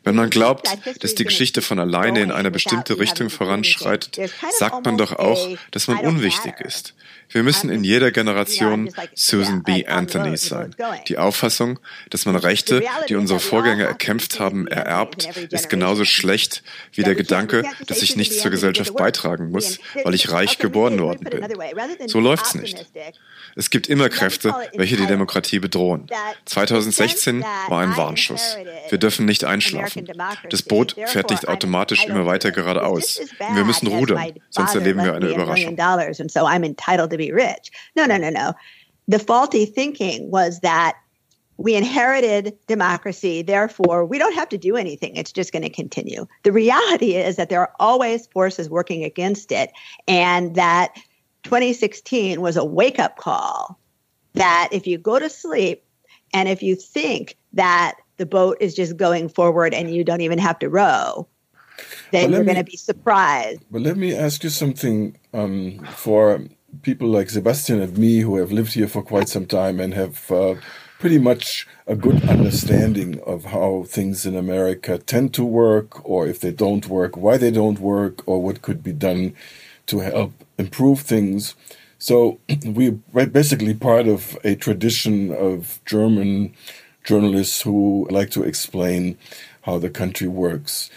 S2: Wenn man glaubt, dass die Geschichte von alleine in eine bestimmte Richtung voranschreitet, sagt man doch auch, dass man unwichtig ist. Wir müssen in jeder Generation Susan B. Anthony sein. Die Auffassung, dass man Rechte, die unsere Vorgänger erkämpft haben, ererbt, ist genauso schlecht wie der Gedanke, dass ich nichts zur Gesellschaft beitragen muss, weil ich reich geboren worden bin. So läuft's nicht. Es gibt immer Kräfte, welche die Demokratie bedrohen. 2016 war ein Warnschuss. Wir dürfen nicht einschlafen. Das Boot fährt nicht automatisch immer weiter geradeaus. Wir müssen rudern, sonst erleben wir eine Überraschung.
S3: No, no, no, no. The faulty thinking was that we inherited democracy, therefore, we don't have to do anything. It's just going to continue. The reality is that there are always forces working against it, and that 2016 was a wake up call that if you go to sleep and if you think that the boat is just going forward and you don't even have to row, then you're going to be surprised.
S5: But let me ask you something um, for people like Sebastian and me who have lived here for quite some time and have uh, pretty much a good understanding of how things in America tend to work, or if they don't work, why they don't work, or what could be done to help improve things. So we're basically part of a tradition of German journalists who like to explain how the country works.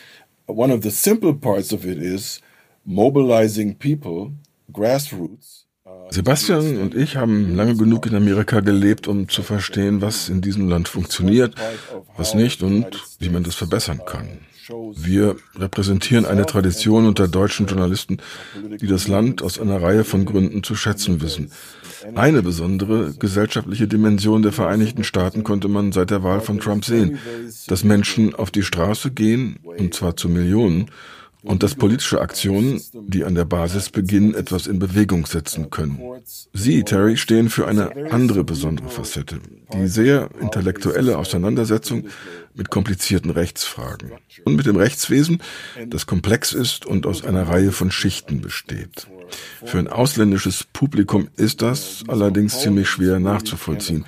S5: One of the simple parts of it is mobilizing people, grassroots. Sebastian und ich haben lange genug in Amerika gelebt, um zu verstehen, was in diesem Land funktioniert, was nicht und wie man das verbessern kann. Wir repräsentieren eine Tradition unter deutschen Journalisten, die das Land aus einer Reihe von Gründen zu schätzen wissen. Eine besondere gesellschaftliche Dimension der Vereinigten Staaten konnte man seit der Wahl von Trump sehen, dass Menschen auf die Straße gehen, und zwar zu Millionen, und dass politische Aktionen, die an der Basis beginnen, etwas in Bewegung setzen können. Sie, Terry, stehen für eine andere besondere Facette, die sehr intellektuelle Auseinandersetzung mit komplizierten Rechtsfragen und mit dem Rechtswesen, das komplex ist und aus einer Reihe von Schichten besteht. Für ein ausländisches Publikum ist das allerdings ziemlich schwer nachzuvollziehen.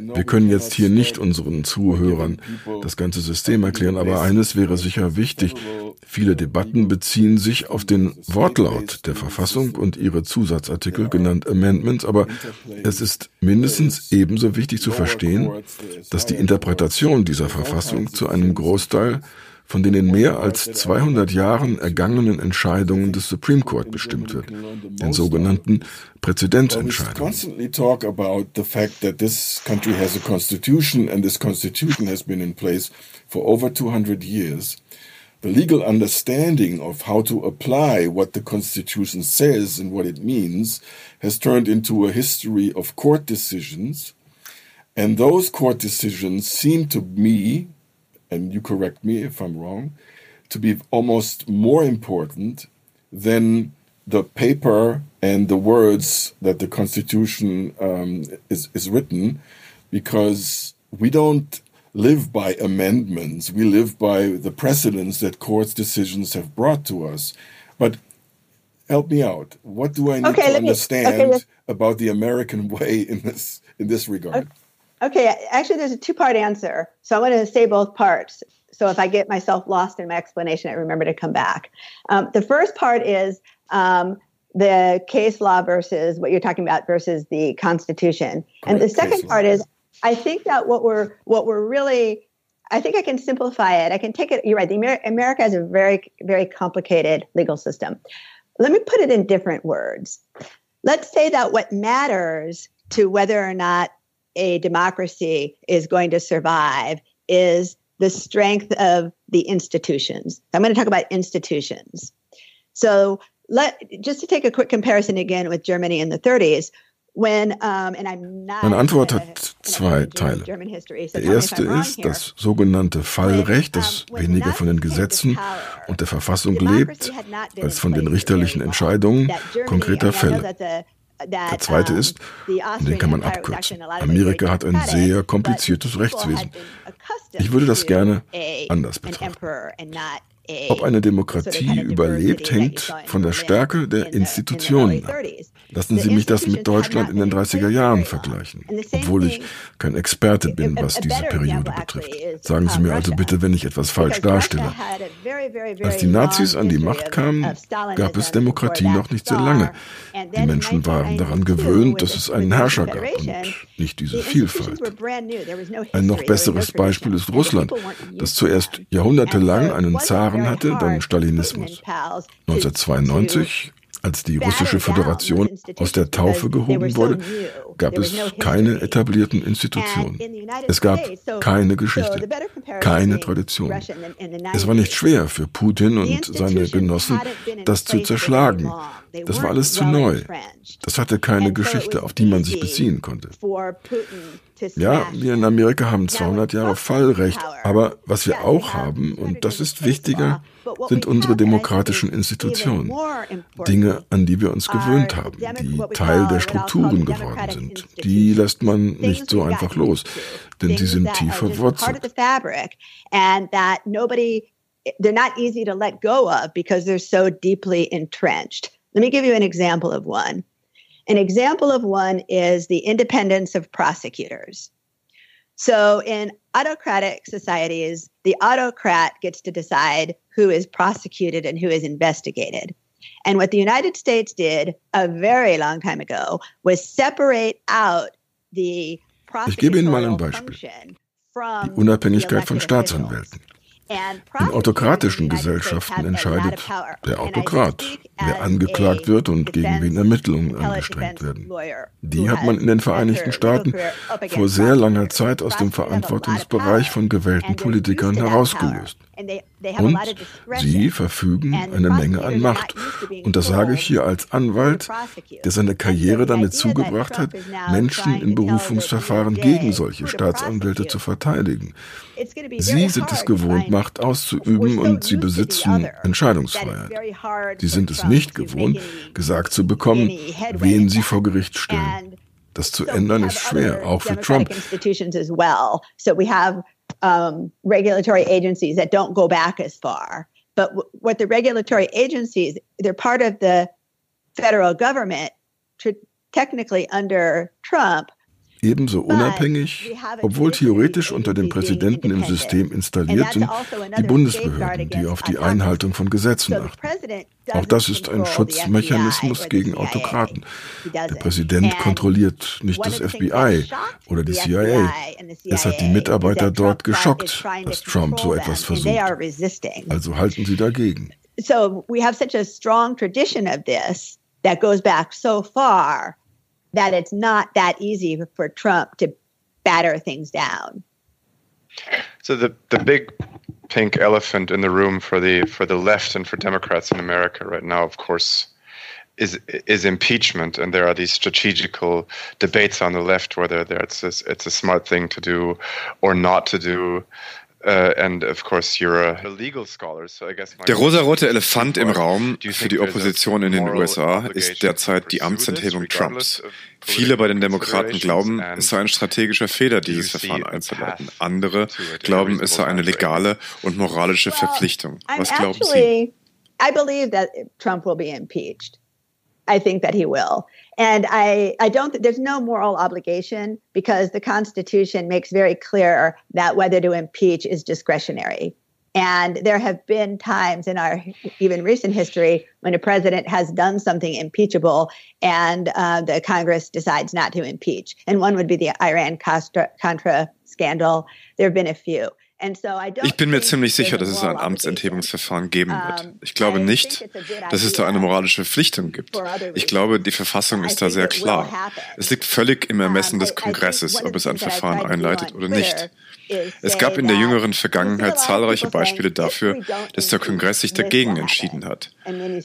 S5: Wir können jetzt hier nicht unseren Zuhörern das ganze System erklären, aber eines wäre sicher wichtig. Viele Debatten beziehen sich auf den Wortlaut der Verfassung und ihre Zusatzartikel, genannt Amendments, aber es ist mindestens ebenso wichtig zu verstehen, dass die Interpretation dieser Verfassung zu einem Großteil von den in mehr als 200 Jahren ergangenen Entscheidungen des Supreme Court bestimmt wird, den sogenannten Präzedenzentscheidungen. talk about the fact that this country has a constitution and this constitution has been in place for over 200 years. The legal understanding of how to apply what the Constitution says and what it means has turned into a history of court decisions. And those court decisions seem to me, and you correct me if I'm wrong, to be almost more important than the paper and the words that the Constitution um, is, is written, because we don't live by amendments. We live by the precedents that courts' decisions have brought to us. But help me out. What do I need okay, to understand me, okay, about the American way in this in this regard?
S3: Okay, actually, there's a two part answer. So I want to say both parts. So if I get myself lost in my explanation, I remember to come back. Um, the first part is um, the case law versus what you're talking about versus the Constitution, and the second part is I think that what we're what we're really I think I can simplify it. I can take it. You're right. The Amer- America has a very very complicated legal system. Let me put it in different words. Let's say that what matters to whether or not a democracy is going to survive is the strength of the institutions. I'm going to talk about institutions. So let just to take a quick comparison again with Germany in the 30s. When, um, and I'm not
S1: Meine Antwort hat zwei Teile. Der erste ist das sogenannte Fallrecht, das weniger von den Gesetzen und der Verfassung lebt, als von den richterlichen Entscheidungen konkreter Fälle. Der zweite ist, und den kann man abkürzen, Amerika hat ein sehr kompliziertes Rechtswesen. Ich würde das gerne anders betrachten. Ob eine Demokratie überlebt, hängt von der Stärke der Institutionen ab. Lassen Sie mich das mit Deutschland in den 30er Jahren vergleichen, obwohl ich kein Experte bin, was diese Periode betrifft. Sagen Sie mir also bitte, wenn ich etwas falsch darstelle. Als die Nazis an die Macht kamen, gab es Demokratie noch nicht sehr lange. Die Menschen waren daran gewöhnt, dass es einen Herrscher gab und nicht diese Vielfalt. Ein noch besseres Beispiel ist Russland, das zuerst jahrhundertelang einen Zaren hatte, dann Stalinismus. 1992 als die russische Föderation aus der Taufe gehoben wurde, gab es keine etablierten Institutionen. Es gab keine Geschichte, keine Tradition. Es war nicht schwer für Putin und seine Genossen, das zu zerschlagen. Das war alles zu neu. Das hatte keine Geschichte, auf die man sich beziehen konnte. Ja, wir in Amerika haben 200 Jahre Fallrecht, aber was wir auch haben, und das ist wichtiger, sind unsere demokratischen Institutionen. Dinge, an die wir uns gewöhnt haben, die Teil der Strukturen geworden sind. Die lässt man nicht so einfach los, denn sie sind tief verwurzelt. They're not easy to let go of because they're so deeply entrenched. Let me give you an example of one. An example of one is the independence of prosecutors. So, in autocratic societies, the autocrat gets to decide who is prosecuted and who is investigated. And what the United States did a very long time ago was separate out the Ich gebe Ihnen mal ein Beispiel. Die Unabhängigkeit von Staatsanwälten. In autokratischen Gesellschaften entscheidet der Autokrat, wer angeklagt wird und gegen wen Ermittlungen angestrengt werden. Die hat man in den Vereinigten Staaten vor sehr langer Zeit aus dem Verantwortungsbereich von gewählten Politikern herausgelöst. Und sie verfügen eine Menge an Macht. Und das sage ich hier als Anwalt, der seine Karriere damit zugebracht hat, Menschen in Berufungsverfahren gegen solche Staatsanwälte zu verteidigen. Sie sind es gewohnt, Macht auszuüben und sie besitzen Entscheidungsfreiheit. Sie sind es nicht gewohnt, gesagt zu bekommen, wen sie vor Gericht stellen. Das zu ändern ist schwer, auch für Trump um, regulatory agencies that don't go back as far. But w- what the regulatory agencies, they're part of the federal government, tr- technically under Trump, ebenso unabhängig, obwohl theoretisch unter dem Präsidenten im System installiert sind, also die Bundesbehörden, die auf die Einhaltung von Gesetzen achten. Auch das ist ein Schutzmechanismus gegen Autokraten. Der Präsident kontrolliert nicht das FBI oder die CIA. Es hat die Mitarbeiter dort geschockt, dass Trump so etwas versucht. Also halten sie dagegen. So we have such a strong tradition of this that goes back so far that it's not that easy for Trump to batter things down.
S2: So the the big pink elephant in the room for the for the left and for Democrats in America right now, of course, is is impeachment, and there are these strategical debates on the left whether it's a, it's a smart thing to do or not to do. Uh, Der rosarote Elefant im Raum für die Opposition in den USA ist derzeit die Amtsenthebung Trumps. Viele bei den Demokraten glauben, es sei ein strategischer Fehler, dieses Verfahren einzuleiten. Andere glauben, es sei eine legale und moralische Verpflichtung. Was glauben Sie?
S3: I believe that Trump will be impeached. I think that he will. And I, I don't, there's no moral obligation because the Constitution makes very clear that whether to impeach is discretionary. And there have been times in our even recent history when a president has done something impeachable and uh, the Congress decides not to impeach. And one would be the Iran Contra scandal. There have been a few.
S2: Ich bin mir ziemlich sicher, dass es ein Amtsenthebungsverfahren geben wird. Ich glaube nicht, dass es da eine moralische Verpflichtung gibt. Ich glaube, die Verfassung ist da sehr klar. Es liegt völlig im Ermessen des Kongresses, ob es ein Verfahren einleitet oder nicht. Es gab in der jüngeren Vergangenheit zahlreiche Beispiele dafür, dass der Kongress sich dagegen entschieden hat,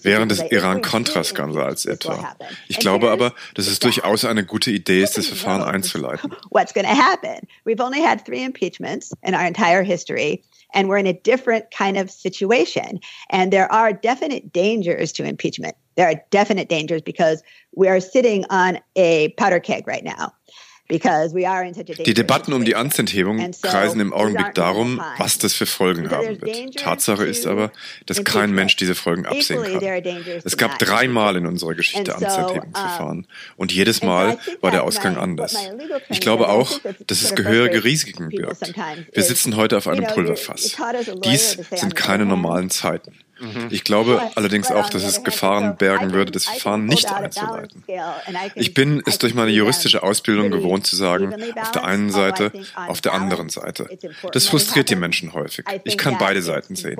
S2: während des Iran-Contra-Skandals etwa. Ich glaube aber, dass es durchaus eine gute Idee ist, das Verfahren einzuleiten.
S3: What's going to happen? We've only had three impeachments in our entire history. And we're in a different kind of situation. And there are definite dangers to impeachment. There are definite dangers because we are sitting on a powder keg right now.
S2: Die Debatten um die Amtsenthebung kreisen im Augenblick darum, was das für Folgen haben wird. Tatsache ist aber, dass kein Mensch diese Folgen absehen kann. Es gab dreimal in unserer Geschichte Amtsenthebungsverfahren und jedes Mal war der Ausgang anders. Ich glaube auch, dass es gehörige Risiken birgt. Wir sitzen heute auf einem Pulverfass. Dies sind keine normalen Zeiten. Mhm. Ich glaube allerdings auch, dass es Gefahren bergen würde, das Verfahren nicht einzuleiten. Ich bin es durch meine juristische Ausbildung gewohnt zu sagen, auf der einen Seite, auf der anderen Seite. Das frustriert die Menschen häufig. Ich kann beide Seiten sehen.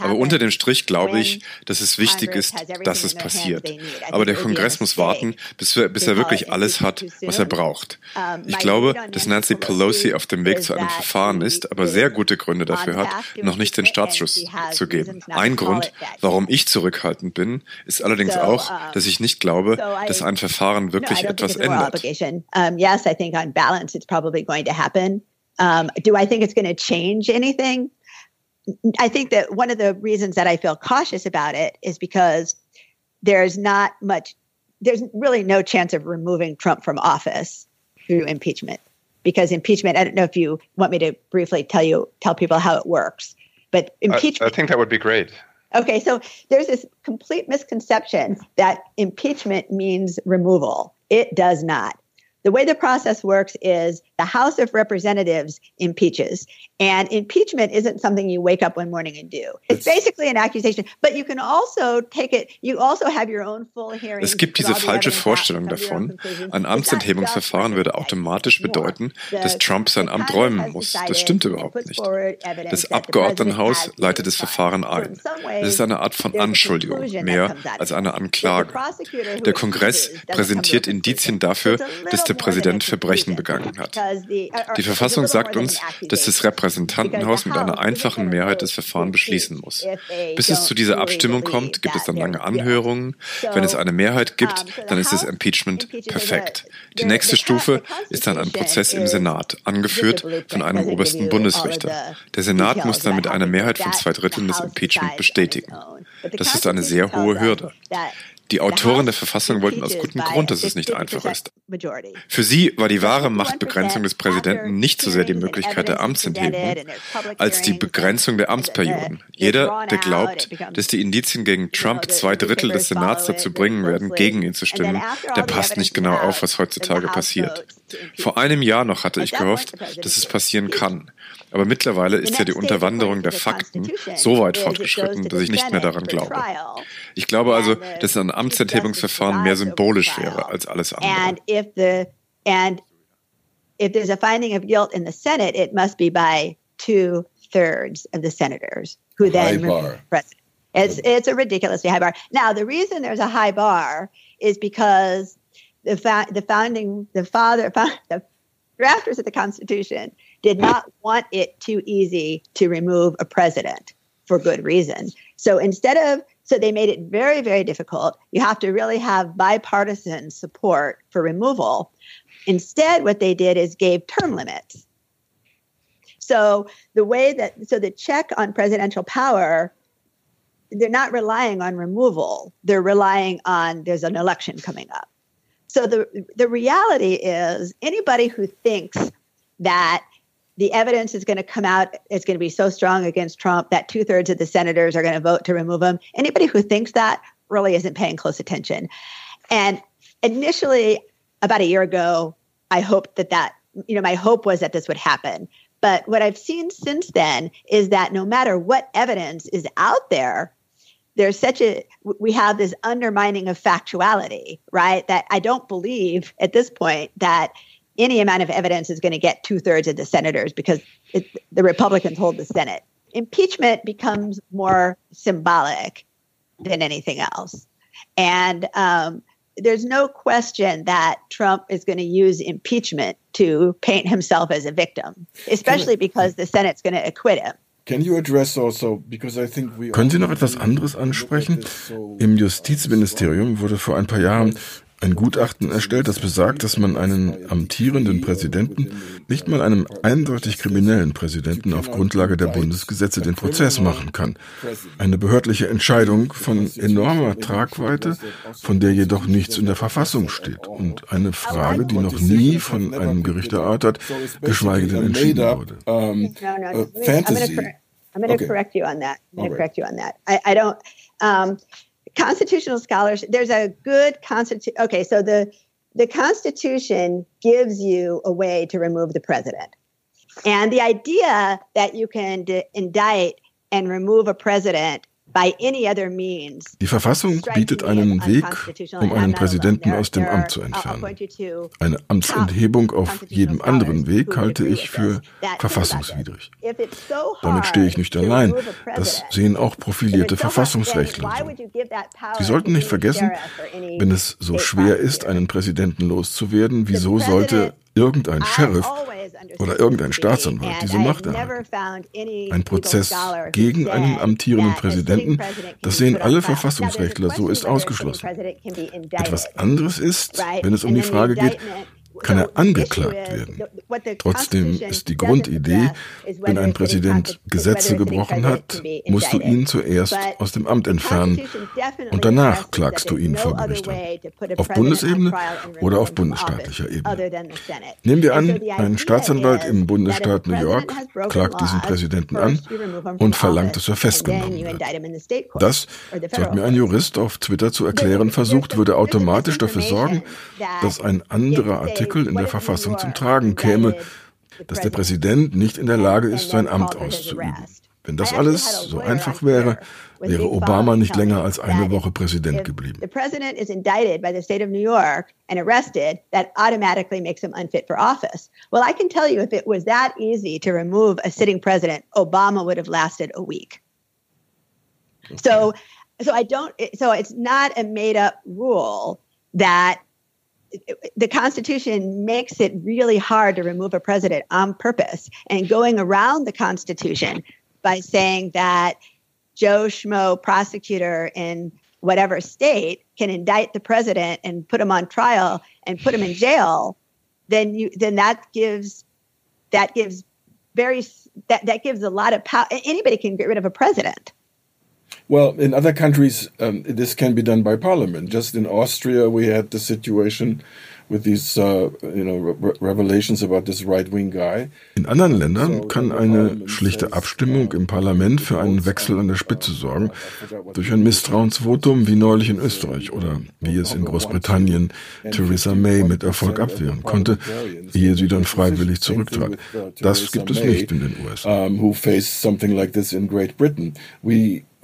S2: Aber unter dem Strich glaube ich, dass es wichtig ist, dass es passiert. Aber der Kongress muss warten, bis, wir, bis er wirklich alles hat, was er braucht. Ich glaube, dass Nancy Pelosi auf dem Weg zu einem Verfahren ist, aber sehr gute Gründe dafür hat, noch nicht den Startschuss zu geben. Ein Grund Grund, warum ich zurückhaltend bin, ist allerdings auch, dass ich nicht glaube, dass ein Verfahren wirklich etwas ändert.
S3: Um, yes, I think on balance it's probably going to happen. Um, do I think it's going to change anything? I think that one of the reasons that I feel cautious about it is because there's not much, there's really no chance of removing Trump from office through impeachment. Because impeachment, I don't know if you want me to briefly tell you, tell people how it works, but impeachment.
S4: I, I think that would be great.
S3: Okay, so there's this complete misconception that impeachment means removal. It does not. The way the process works is the House of Representatives impeaches. And impeachment isn't something you wake up one morning and do. It's basically an accusation, but you can also take it, you also have your own full hearing.
S2: Es gibt diese falsche Vorstellung davon, ein Amtsenthebungsverfahren würde automatisch bedeuten, dass Trump sein Amt räumen muss. Das stimmt überhaupt nicht. Das Abgeordnetenhaus leitet das Verfahren ein. Es ist eine Art von Anschuldigung, mehr als eine Anklage. Der Kongress präsentiert Indizien dafür, dass der Präsident Verbrechen begangen hat. Die Verfassung sagt uns, dass das Repräsentantenhaus mit einer einfachen Mehrheit das Verfahren beschließen muss. Bis es zu dieser Abstimmung kommt, gibt es dann lange Anhörungen. Wenn es eine Mehrheit gibt, dann ist das Impeachment perfekt. Die nächste Stufe ist dann ein Prozess im Senat, angeführt von einem obersten Bundesrichter. Der Senat muss dann mit einer Mehrheit von zwei Dritteln das Impeachment bestätigen. Das ist eine sehr hohe Hürde. Die Autoren der Verfassung wollten aus gutem Grund, dass es nicht einfach ist. Für sie war die wahre Machtbegrenzung des Präsidenten nicht so sehr die Möglichkeit der Amtsenthebung, als die Begrenzung der Amtsperioden. Jeder, der glaubt, dass die Indizien gegen Trump zwei Drittel des Senats dazu bringen werden, gegen ihn zu stimmen, der passt nicht genau auf, was heutzutage passiert. Vor einem Jahr noch hatte ich gehofft, dass es passieren kann. Aber mittlerweile ist ja die Unterwanderung der Fakten so weit fortgeschritten, dass ich nicht mehr daran glaube. Ich glaube also, dass ein Amtsenthebungsverfahren mehr symbolisch wäre als alles andere.
S3: if there's a finding of guilt in the Senate, it must be by two thirds of the senators who then remove the president. It's it's a ridiculously high bar. Now the reason there's a high bar is because the fa- the founding the father the drafters of the Constitution did not want it too easy to remove a president for good reason. So instead of, so they made it very, very difficult. You have to really have bipartisan support for removal. Instead, what they did is gave term limits. So the way that, so the check on presidential power, they're not relying on removal. They're relying on there's an election coming up. So the the reality is anybody who thinks that the evidence is going to come out. It's going to be so strong against Trump that two thirds of the senators are going to vote to remove him. Anybody who thinks that really isn't paying close attention. And initially, about a year ago, I hoped that that, you know, my hope was that this would happen. But what I've seen since then is that no matter what evidence is out there, there's such a we have this undermining of factuality, right? That I don't believe at this point that any amount of evidence is going to get two thirds of the senators because it, the Republicans hold the Senate. Impeachment becomes more symbolic than anything else. And um, there's no question that Trump is going to use impeachment to paint himself as a victim, especially because the Senate's going to acquit him.
S1: Also, Können Sie noch etwas anderes ansprechen? Im Justizministerium wurde vor ein paar Jahren ein Gutachten erstellt, das besagt, dass man einen amtierenden Präsidenten, nicht mal einem eindeutig kriminellen Präsidenten auf Grundlage der Bundesgesetze den Prozess machen kann. Eine behördliche Entscheidung von enormer Tragweite, von der jedoch nichts in der Verfassung steht und eine Frage, die noch nie von einem Gericht erörtert, geschweige denn entschieden wurde. Um,
S3: uh, fantasy. I'm going to correct you on that. I'm going to correct you on that. I, I don't. Um, constitutional scholarship there's a good constitution okay so the the constitution gives you a way to remove the president. And the idea that you can d- indict and remove a president
S1: Die Verfassung bietet einen Weg, um einen Präsidenten aus dem Amt zu entfernen. Eine Amtsenthebung auf jedem anderen Weg halte ich für verfassungswidrig. Damit stehe ich nicht allein. Das sehen auch profilierte Verfassungsrechtler. Sie sollten nicht vergessen, wenn es so schwer ist, einen Präsidenten loszuwerden, wieso sollte irgendein Sheriff oder irgendein Staatsanwalt diese Macht erhalten. Ein Prozess gegen einen amtierenden Präsidenten, das sehen alle Verfassungsrechtler, so ist ausgeschlossen. Etwas anderes ist, wenn es um die Frage geht, kann er angeklagt werden. Trotzdem ist die Grundidee, wenn ein Präsident Gesetze gebrochen hat, musst du ihn zuerst aus dem Amt entfernen und danach klagst du ihn vor Gericht an. Auf Bundesebene oder auf bundesstaatlicher Ebene. Nehmen wir an, ein Staatsanwalt im Bundesstaat New York klagt diesen Präsidenten an und verlangt, dass er festgenommen wird. Das, so hat mir ein Jurist auf Twitter zu erklären versucht, würde automatisch dafür sorgen, dass ein anderer Artikel Artikel in der Verfassung zum Tragen käme, dass der Präsident nicht in der Lage ist, sein Amt auszuüben. Wenn das alles so einfach wäre, wäre Obama nicht länger als eine Woche Präsident geblieben. The president is indicted by the state of New York and arrested, that automatically makes him unfit for office. Well, I can tell you if it was that easy to remove a sitting president, Obama would have lasted a week. So, so I don't. So it's not a made up rule that the Constitution makes it really hard to remove a president on purpose. And going around the Constitution by saying that Joe Schmo, prosecutor in whatever state, can indict the president and put him on trial and put him in jail, then you then that gives that gives very that that gives a lot of power. Anybody can get rid of a president. Well, in other countries, um, this can be done by parliament. Just in Austria, we had the situation with these, uh, you know, re revelations about this right-wing guy. In anderen Ländern kann eine schlichte Abstimmung im Parlament für einen Wechsel an der Spitze sorgen, durch ein Misstrauensvotum wie neulich in Österreich oder wie es in Großbritannien Theresa May mit Erfolg abwehren konnte, ehe sie dann freiwillig zurücktrat. Das gibt es nicht in den USA.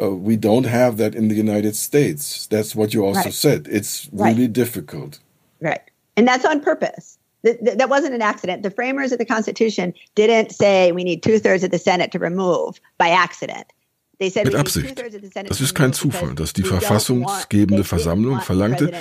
S1: Who faced something like this in Great Britain. We uh, we don't have that in the United States. That's what you also right. said. It's really right. difficult.
S3: Right. And that's on purpose. That, that wasn't an accident. The framers of the Constitution didn't say we need two thirds of the Senate to remove by accident.
S1: Mit Absicht. Das ist kein Zufall, dass die verfassungsgebende Versammlung verlangte,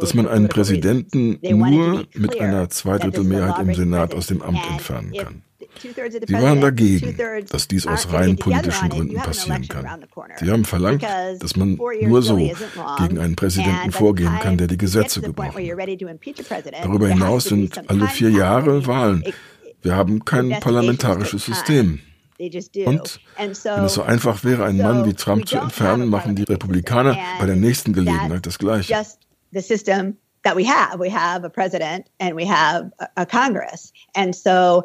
S1: dass man einen Präsidenten nur mit einer Zweidrittelmehrheit im Senat aus dem Amt entfernen kann. Sie waren dagegen, dass dies aus rein politischen Gründen passieren kann. Sie haben verlangt, dass man nur so gegen einen Präsidenten vorgehen kann, der die Gesetze gebrochen hat. Darüber hinaus sind alle vier Jahre Wahlen. Wir haben kein parlamentarisches System. Und wenn es so einfach wäre, einen Mann wie Trump zu entfernen, machen die Republikaner bei der nächsten Gelegenheit das Gleiche.
S3: that we have. We have a president and we have a, Congress. And so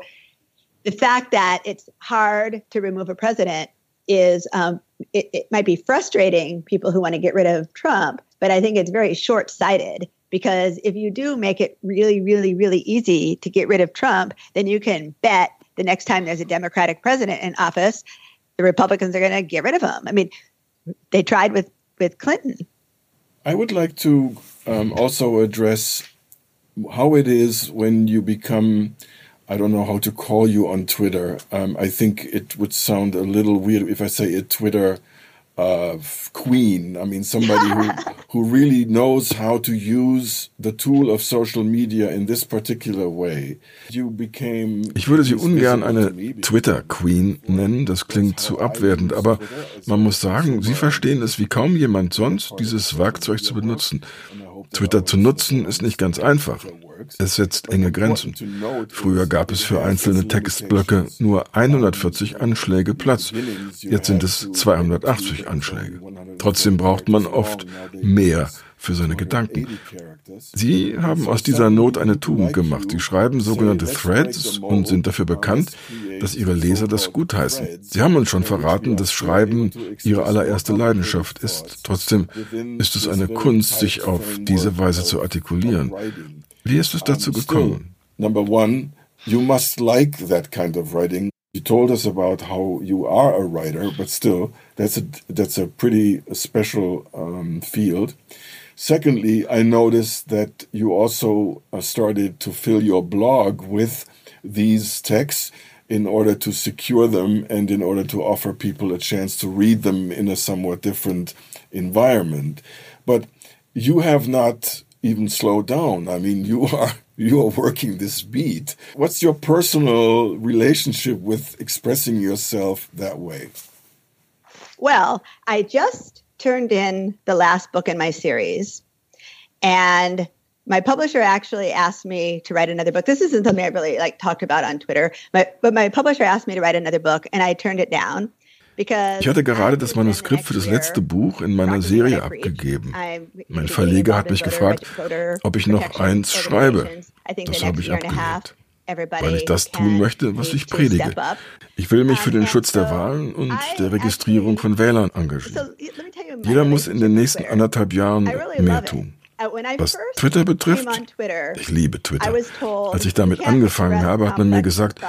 S3: the fact that it's hard to remove a president is um, it, it might be frustrating people who want to get rid of Trump, but I think it's very short sighted because if you do make it really, really, really easy to get rid of Trump, then you can bet the next time there's a Democratic president in office, the Republicans are going to get rid of him. I mean, they tried with with Clinton.
S1: I would like to um, also address how it is when you become. I don't know how to call you on Twitter. Um, I think it would sound a little weird if I say a Twitter uh, queen. I mean, somebody who, who really knows how to use the tool of social media in this particular way. You became ich würde sie ungern eine Twitter-Queen nennen, das klingt zu abwertend, aber man muss sagen, sie verstehen es wie kaum jemand sonst, dieses Werkzeug zu benutzen. Twitter zu nutzen ist nicht ganz einfach. Es setzt enge Grenzen. Früher gab es für einzelne Textblöcke nur 140 Anschläge Platz. Jetzt sind es 280 Anschläge. Trotzdem braucht man oft mehr für seine Gedanken. Sie haben aus dieser Not eine Tugend gemacht. Sie schreiben sogenannte Threads und sind dafür bekannt, dass ihre Leser das gutheißen. Sie haben uns schon verraten, dass Schreiben ihre allererste Leidenschaft ist. Trotzdem ist es eine Kunst, sich auf diese Weise zu artikulieren. Wie ist es dazu gekommen? Number one, you must like that kind of writing. You told us about how you are a writer, but still, that's a that's a pretty special um, field. Secondly, I noticed that you also uh, started to fill your blog with these texts in order to secure them and in order to offer people a chance to read them in a somewhat different environment. But you have not even slow down. I mean, you are you are working this beat. What's your personal relationship with expressing yourself that way?
S3: Well, I just turned in the last book in my series. And my publisher actually asked me to write another book. This isn't something I really like talked about on Twitter, but, but my publisher asked me to write another book and I turned it down.
S1: Ich hatte gerade das Manuskript für das letzte Buch in meiner Serie abgegeben. Mein Verleger hat mich gefragt, ob ich noch eins schreibe. Das habe ich abgelehnt weil ich das tun möchte, was ich predige. Ich will mich für den Schutz der Wahlen und der Registrierung von Wählern engagieren. Jeder muss in den nächsten anderthalb Jahren mehr tun. Uh, Was Twitter betrifft, ich liebe Twitter. Als ich damit angefangen habe, hat man mir gesagt,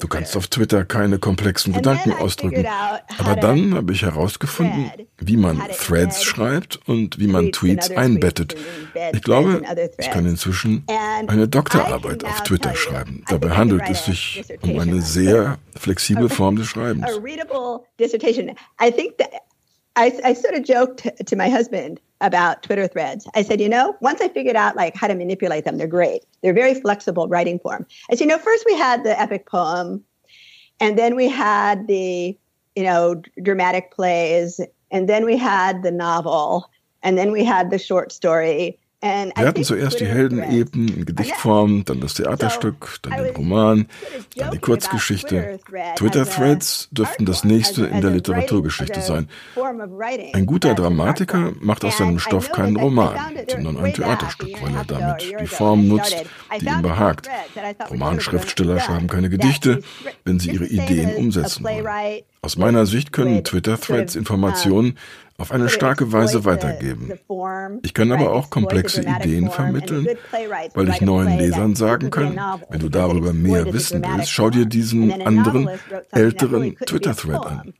S1: du kannst auf Twitter keine komplexen Gedanken ausdrücken. Aber dann habe ich herausgefunden, wie man Threads schreibt und wie man Tweets einbettet. Ich glaube, ich kann inzwischen eine Doktorarbeit auf Twitter schreiben. Dabei handelt es sich um eine sehr flexible Form des Schreibens.
S3: I, I sort of joked to my husband about Twitter threads. I said, you know, once I figured out like how to manipulate them, they're great. They're very flexible writing form. I said, you know, first we had the epic poem, and then we had the, you know, dramatic plays, and then we had the novel, and then we had the short story,
S1: Wir hatten zuerst die Heldenepen in Gedichtform, dann das Theaterstück, dann den Roman, dann die Kurzgeschichte. Twitter-Threads dürften das nächste in der Literaturgeschichte sein. Ein guter Dramatiker macht aus seinem Stoff keinen Roman, sondern ein Theaterstück, weil er damit die Form nutzt, die ihm behagt. Romanschriftsteller schreiben keine Gedichte, wenn sie ihre Ideen umsetzen wollen. Aus meiner Sicht können Twitter-Threads Informationen auf eine starke Weise weitergeben. Ich kann aber auch komplexe Ideen vermitteln, weil ich neuen Lesern sagen kann, wenn du darüber mehr wissen willst, schau dir diesen anderen, älteren Twitter-Thread an.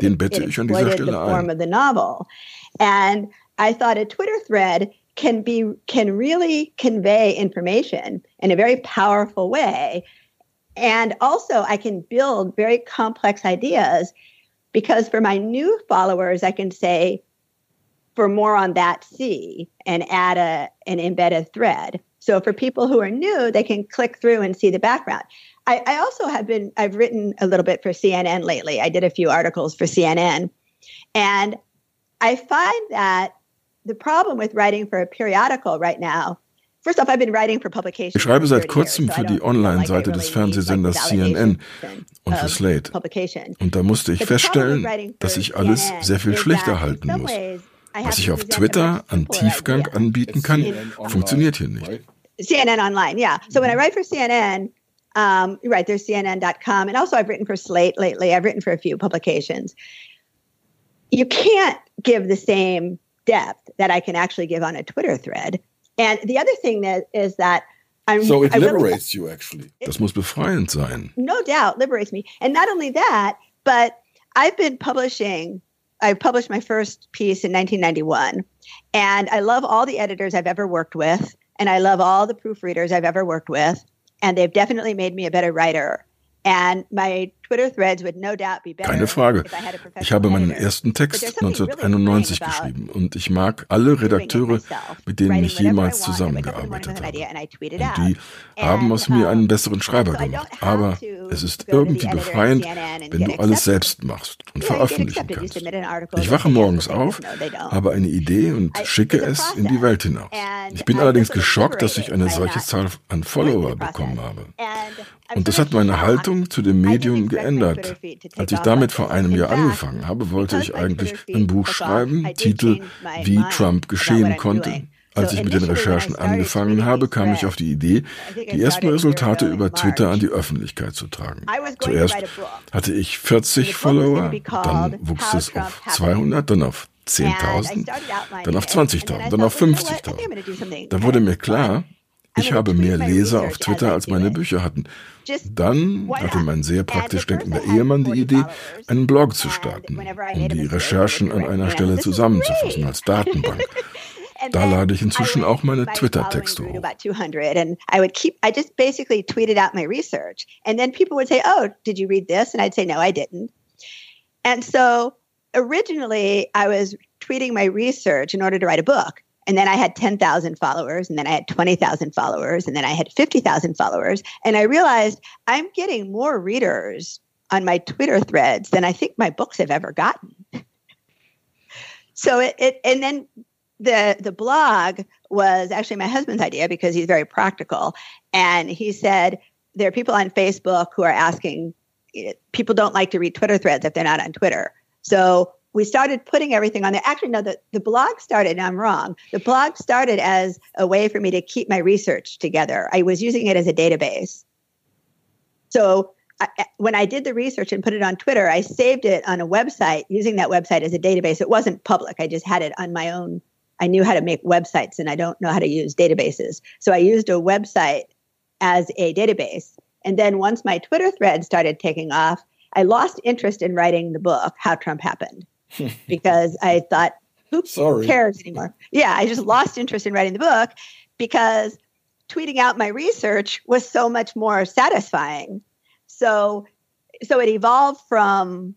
S1: Den bette ich an dieser Stelle
S3: ein. I thought a Twitter thread can be can really convey information in a very powerful way. And also I can build very complex ideas because for my new followers, I can say, for more on that, see, and add a, an embedded thread. So for people who are new, they can click through and see the background. I, I also have been, I've written a little bit for CNN lately. I did a few articles for CNN. And I find that the problem with writing for a periodical right now
S1: Ich schreibe seit kurzem für die Online-Seite des Fernsehsenders CNN und für Slate. Und da musste ich feststellen, dass ich alles sehr viel schlechter halten muss. Was ich auf Twitter an Tiefgang anbieten kann, funktioniert hier nicht.
S3: CNN online, yeah. So when I write for CNN, um, right, there's CNN.com. And also, I've written for Slate lately. I've written for a few publications. You can't give the same depth that I can actually give on a Twitter thread. And the other thing that is that
S1: I'm, so it liberates really, you actually. Das muss befreiend sein.
S3: No doubt, liberates me. And not only that, but I've been publishing. I published my first piece in 1991, and I love all the editors I've ever worked with, and I love all the proofreaders I've ever worked with, and they've definitely made me a better writer.
S1: Keine Frage. Ich habe meinen ersten Text 1991 geschrieben und ich mag alle Redakteure, mit denen ich jemals zusammengearbeitet habe. Und die haben aus mir einen besseren Schreiber gemacht. Aber es ist irgendwie befreiend, wenn du alles selbst machst und veröffentlichen kannst. Ich wache morgens auf, habe eine Idee und schicke es in die Welt hinaus. Ich bin allerdings geschockt, dass ich eine solche Zahl an Follower bekommen habe. Und das hat meine Haltung zu dem Medium geändert. Als ich damit vor einem Jahr angefangen habe, wollte ich eigentlich ein Buch schreiben, Titel Wie Trump geschehen konnte. Als ich mit den Recherchen angefangen habe, kam ich auf die Idee, die ersten Resultate über Twitter an die Öffentlichkeit zu tragen. Zuerst hatte ich 40 Follower, dann wuchs es auf 200, dann auf 10.000, dann auf 20.000, dann auf 50.000. Da wurde mir klar, ich habe mehr Leser auf Twitter, als meine Bücher hatten. Dann hatte mein sehr praktisch denkender Ehemann die Idee, einen Blog zu starten, um die Recherchen an einer Stelle zusammenzufassen als Datenbank. Da lade ich inzwischen auch meine Twitter-Texte hoch. And Oh. And so originally I was tweeting my research in order to write a book. And then I had 10,000 followers, and then I had 20,000 followers, and then I had 50,000 followers. And I realized I'm getting more readers on my Twitter threads than I think my books have ever gotten. so it, it, and then the the blog was actually my husband's idea because he's very practical, and he said there are people on Facebook who are asking eh, people don't like to read Twitter threads if they're not on Twitter. So we started putting everything on there. Actually, no, the, the blog started, and I'm wrong. The blog started as a way for me to keep my research together. I was using it as a database. So I, when I did the research and put it on Twitter, I saved it on a website using that website as a database. It wasn't public. I just had it on my own. I knew how to make websites and I don't know how to use databases. So I used a website as a database. And then once my Twitter thread started taking off, I lost interest in writing the book, How Trump Happened. because I thought, who Sorry. cares anymore? Yeah, I just lost interest in writing the book because tweeting out my research was so much more satisfying. So, so it evolved from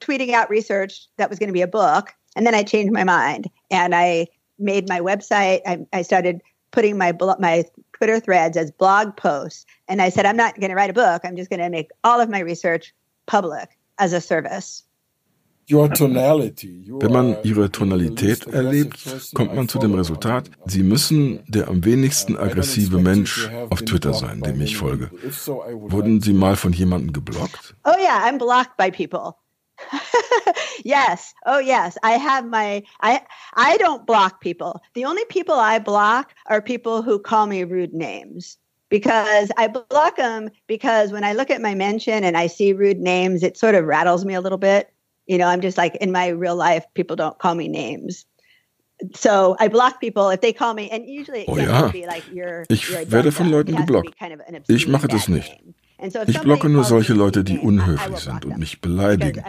S1: tweeting out research that was going to be a book, and then I changed my mind and I made my website. I, I started putting my my Twitter threads as blog posts, and I said I'm not going to write a book. I'm just going to make all of my research public as a service. Wenn man ihre Tonalität erlebt, kommt man zu dem Resultat, sie müssen der am wenigsten aggressive Mensch auf Twitter sein, dem ich folge. Wurden Sie mal von jemandem geblockt?
S3: Oh yeah, I'm blocked by people. yes. Oh yes. I have my I I don't block people. The only people I block are people who call me rude names. Because I block them because when I look at my mention and I see rude names, it sort of rattles me a little bit. You know, I'm just like in my real life, people don't call me names. So I block people if they call me, and usually
S1: oh ja, like you're, ich you're werde von Leuten geblockt. Kind of ich mache das nicht. Ich blocke nur solche Leute, die unhöflich sind und mich beleidigen.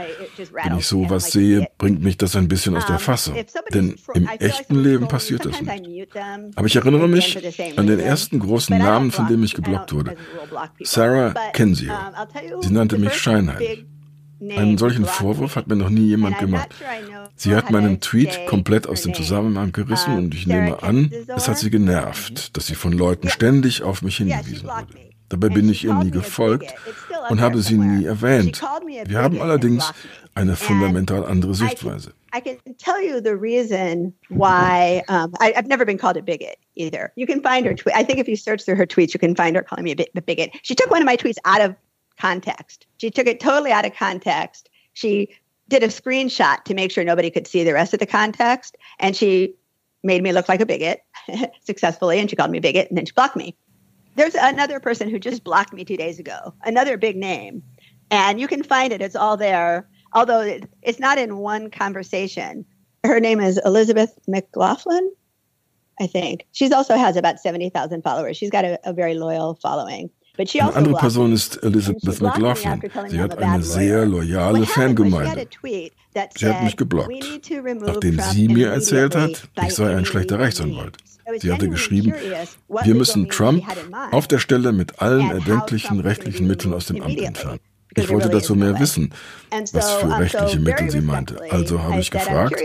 S1: Wenn ich sowas sehe, bringt mich das ein bisschen aus der Fassung. Denn im echten Leben passiert das nicht. Aber ich erinnere mich an den ersten großen Namen, von dem ich geblockt wurde. Sarah Kensio. Sie nannte mich Scheinheim. Einen solchen Vorwurf hat mir noch nie jemand gemacht. Sie hat meinen Tweet komplett aus dem Zusammenhang gerissen und ich nehme an, es hat sie genervt, dass sie von Leuten ständig auf mich hingewiesen wurde. Dabei bin ich ihr nie gefolgt und habe sie nie erwähnt. Wir haben allerdings eine fundamental andere Sichtweise. I can tell you the reason
S3: why um, I, have never been called a bigot either. You can find her tweet. I think if you search through her tweets, you can find her calling me a, a bigot. She took one of my tweets out of context. She took it totally out of context. She did a screenshot to make sure nobody could see the rest of the context. And she made me look like a bigot successfully. And she called me bigot and then she blocked me. There's another person who just blocked me two days ago, another big name. And you can find it, it's all there, although it's not in one conversation. Her name is Elizabeth McLaughlin. I think. She also has about 70,000 followers. She's got a, a very loyal following.
S1: Eine also andere Person ist Elizabeth McLaughlin. Sie hat eine sehr loyale Fangemeinde. Sie hat mich geblockt, nachdem sie mir erzählt hat, ich sei ein schlechter Rechtsanwalt. Sie hatte geschrieben, wir müssen Trump auf der Stelle mit allen erdenklichen rechtlichen Mitteln aus dem Amt entfernen. Ich wollte dazu mehr wissen, was für rechtliche Mittel sie meinte. Also habe ich gefragt,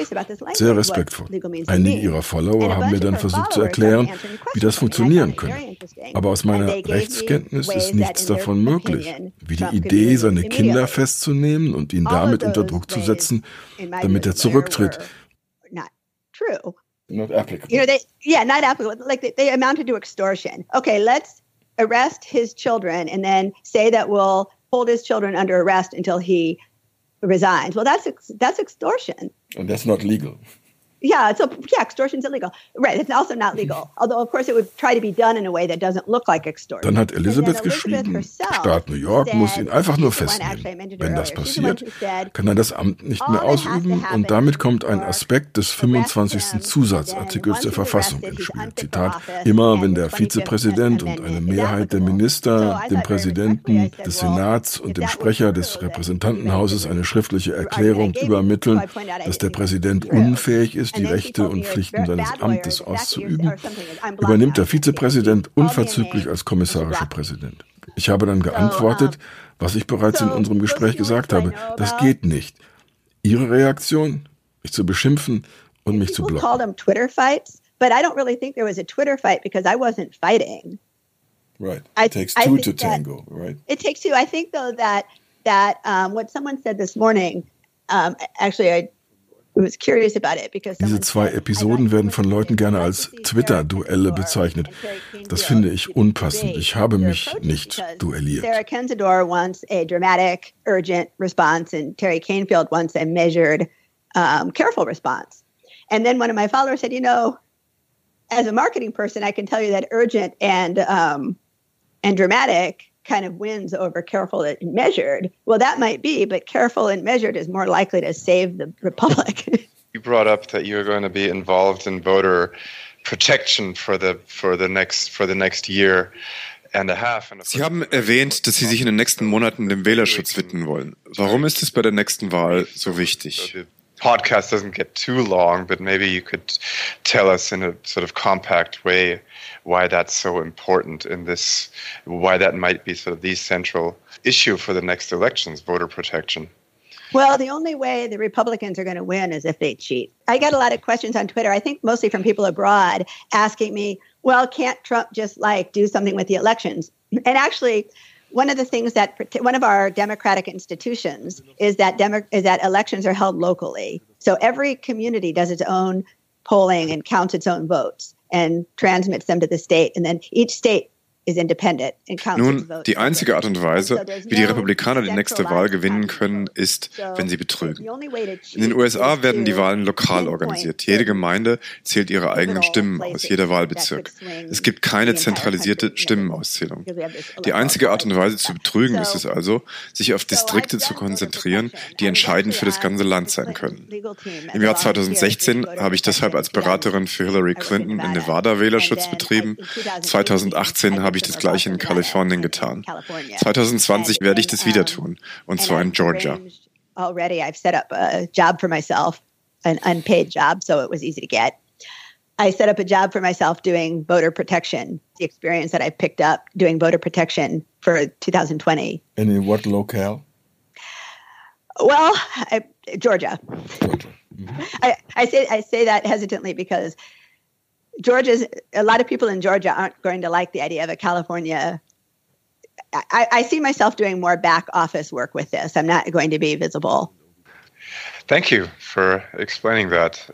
S1: sehr respektvoll. Einige ihrer Follower haben mir dann versucht zu erklären, wie das funktionieren könne. Aber aus meiner Rechtskenntnis ist nichts davon möglich. Wie die Idee, seine Kinder festzunehmen und ihn damit unter Druck zu setzen, damit er zurücktritt. Not applicable.
S3: You know, they, yeah, not applicable. Like they, they amounted to extortion. Okay, let's arrest his children and then say that we'll hold his children under arrest until he resigns. Well, that's that's extortion.
S1: And that's not legal.
S3: Yeah, so yeah, extortion's illegal. Right, it's also not legal. Although of course it would try to be done in a way that doesn't look like extortion.
S1: Dann hat Elizabeth geschrieben, Staat New York muss ihn einfach nur festnehmen. Wenn das passiert, kann er das Amt nicht mehr ausüben und damit kommt ein Aspekt des 25. Zusatzartikels der Verfassung ins Spiel. Zitat, immer wenn der Vizepräsident und eine Mehrheit der Minister dem Präsidenten des Senats und dem Sprecher des Repräsentantenhauses eine schriftliche Erklärung übermitteln, dass der Präsident unfähig ist, ist, die Rechte und Pflichten seines Amtes auszuüben, übernimmt der Vizepräsident unverzüglich als kommissarischer Präsident. Ich habe dann geantwortet, was ich bereits in unserem Gespräch gesagt habe. Das geht nicht. Ihre Reaktion? Mich zu beschimpfen und mich zu blocken.
S3: But I don't really think there was a Twitter fight because I wasn't fighting.
S1: Right. It takes two to tango, right?
S3: It takes two. I think though that that um, what someone said this morning. Um, actually, I
S1: diese zwei Episoden werden von Leuten gerne als Twitter-Duelle bezeichnet. Das finde ich unpassend. Ich habe mich nicht duelliert.
S3: Sarah Kensador wants a dramatic, urgent response, and Terry Canfield wants a measured, um, careful response. And then one of my followers said, you know, as a marketing person, I can tell you that urgent and um, and dramatic kind of wins over careful and measured. Well, that might be, but careful and measured is more likely to save the republic.
S4: you brought up that you're going to be involved in voter protection for the for the next for the next year. And a half. Sie haben erwähnt, dass Sie sich in den nächsten Monaten dem Wählerschutz widmen wollen. Warum ist es bei der nächsten Wahl so wichtig? podcast doesn't get too long, but maybe you could tell us in a sort of compact way why that's so important in this, why that might be sort of the central issue for the next elections, voter protection.
S3: Well, the only way the Republicans are going to win is if they cheat. I get a lot of questions on Twitter, I think mostly from people abroad, asking me, well, can't Trump just like do something with the elections? And actually, one of the things that one of our democratic institutions is that demo, is that elections are held locally. So every community does its own polling and counts its own votes and transmits them to the state, and then each state
S2: Nun, die einzige Art und Weise, wie die Republikaner die nächste Wahl gewinnen können, ist, wenn sie betrügen. In den USA werden die Wahlen lokal organisiert. Jede Gemeinde zählt ihre eigenen Stimmen aus, jeder Wahlbezirk. Es gibt keine zentralisierte Stimmenauszählung. Die einzige Art und Weise zu betrügen ist es also, sich auf Distrikte zu konzentrieren, die entscheidend für das ganze Land sein können. Im Jahr 2016 habe ich deshalb als Beraterin für Hillary Clinton in Nevada Wählerschutz betrieben. 2018 habe ich ich das gleiche in Kalifornien getan. 2020 werde ich das wieder tun, und zwar in Georgia.
S3: Already I've set up a job for myself, an unpaid job, so it was easy to get. I set up a job for myself doing voter protection, the experience that I picked up doing voter protection for 2020.
S1: And in what locale?
S3: Well, I, Georgia. Georgia. Mm-hmm. I, I say I say that hesitantly because Georgia's a lot of people in Georgia aren't going to like the idea of a California. I, I, see myself doing more back office work with this. I'm not going to be visible.
S4: Thank you for explaining that.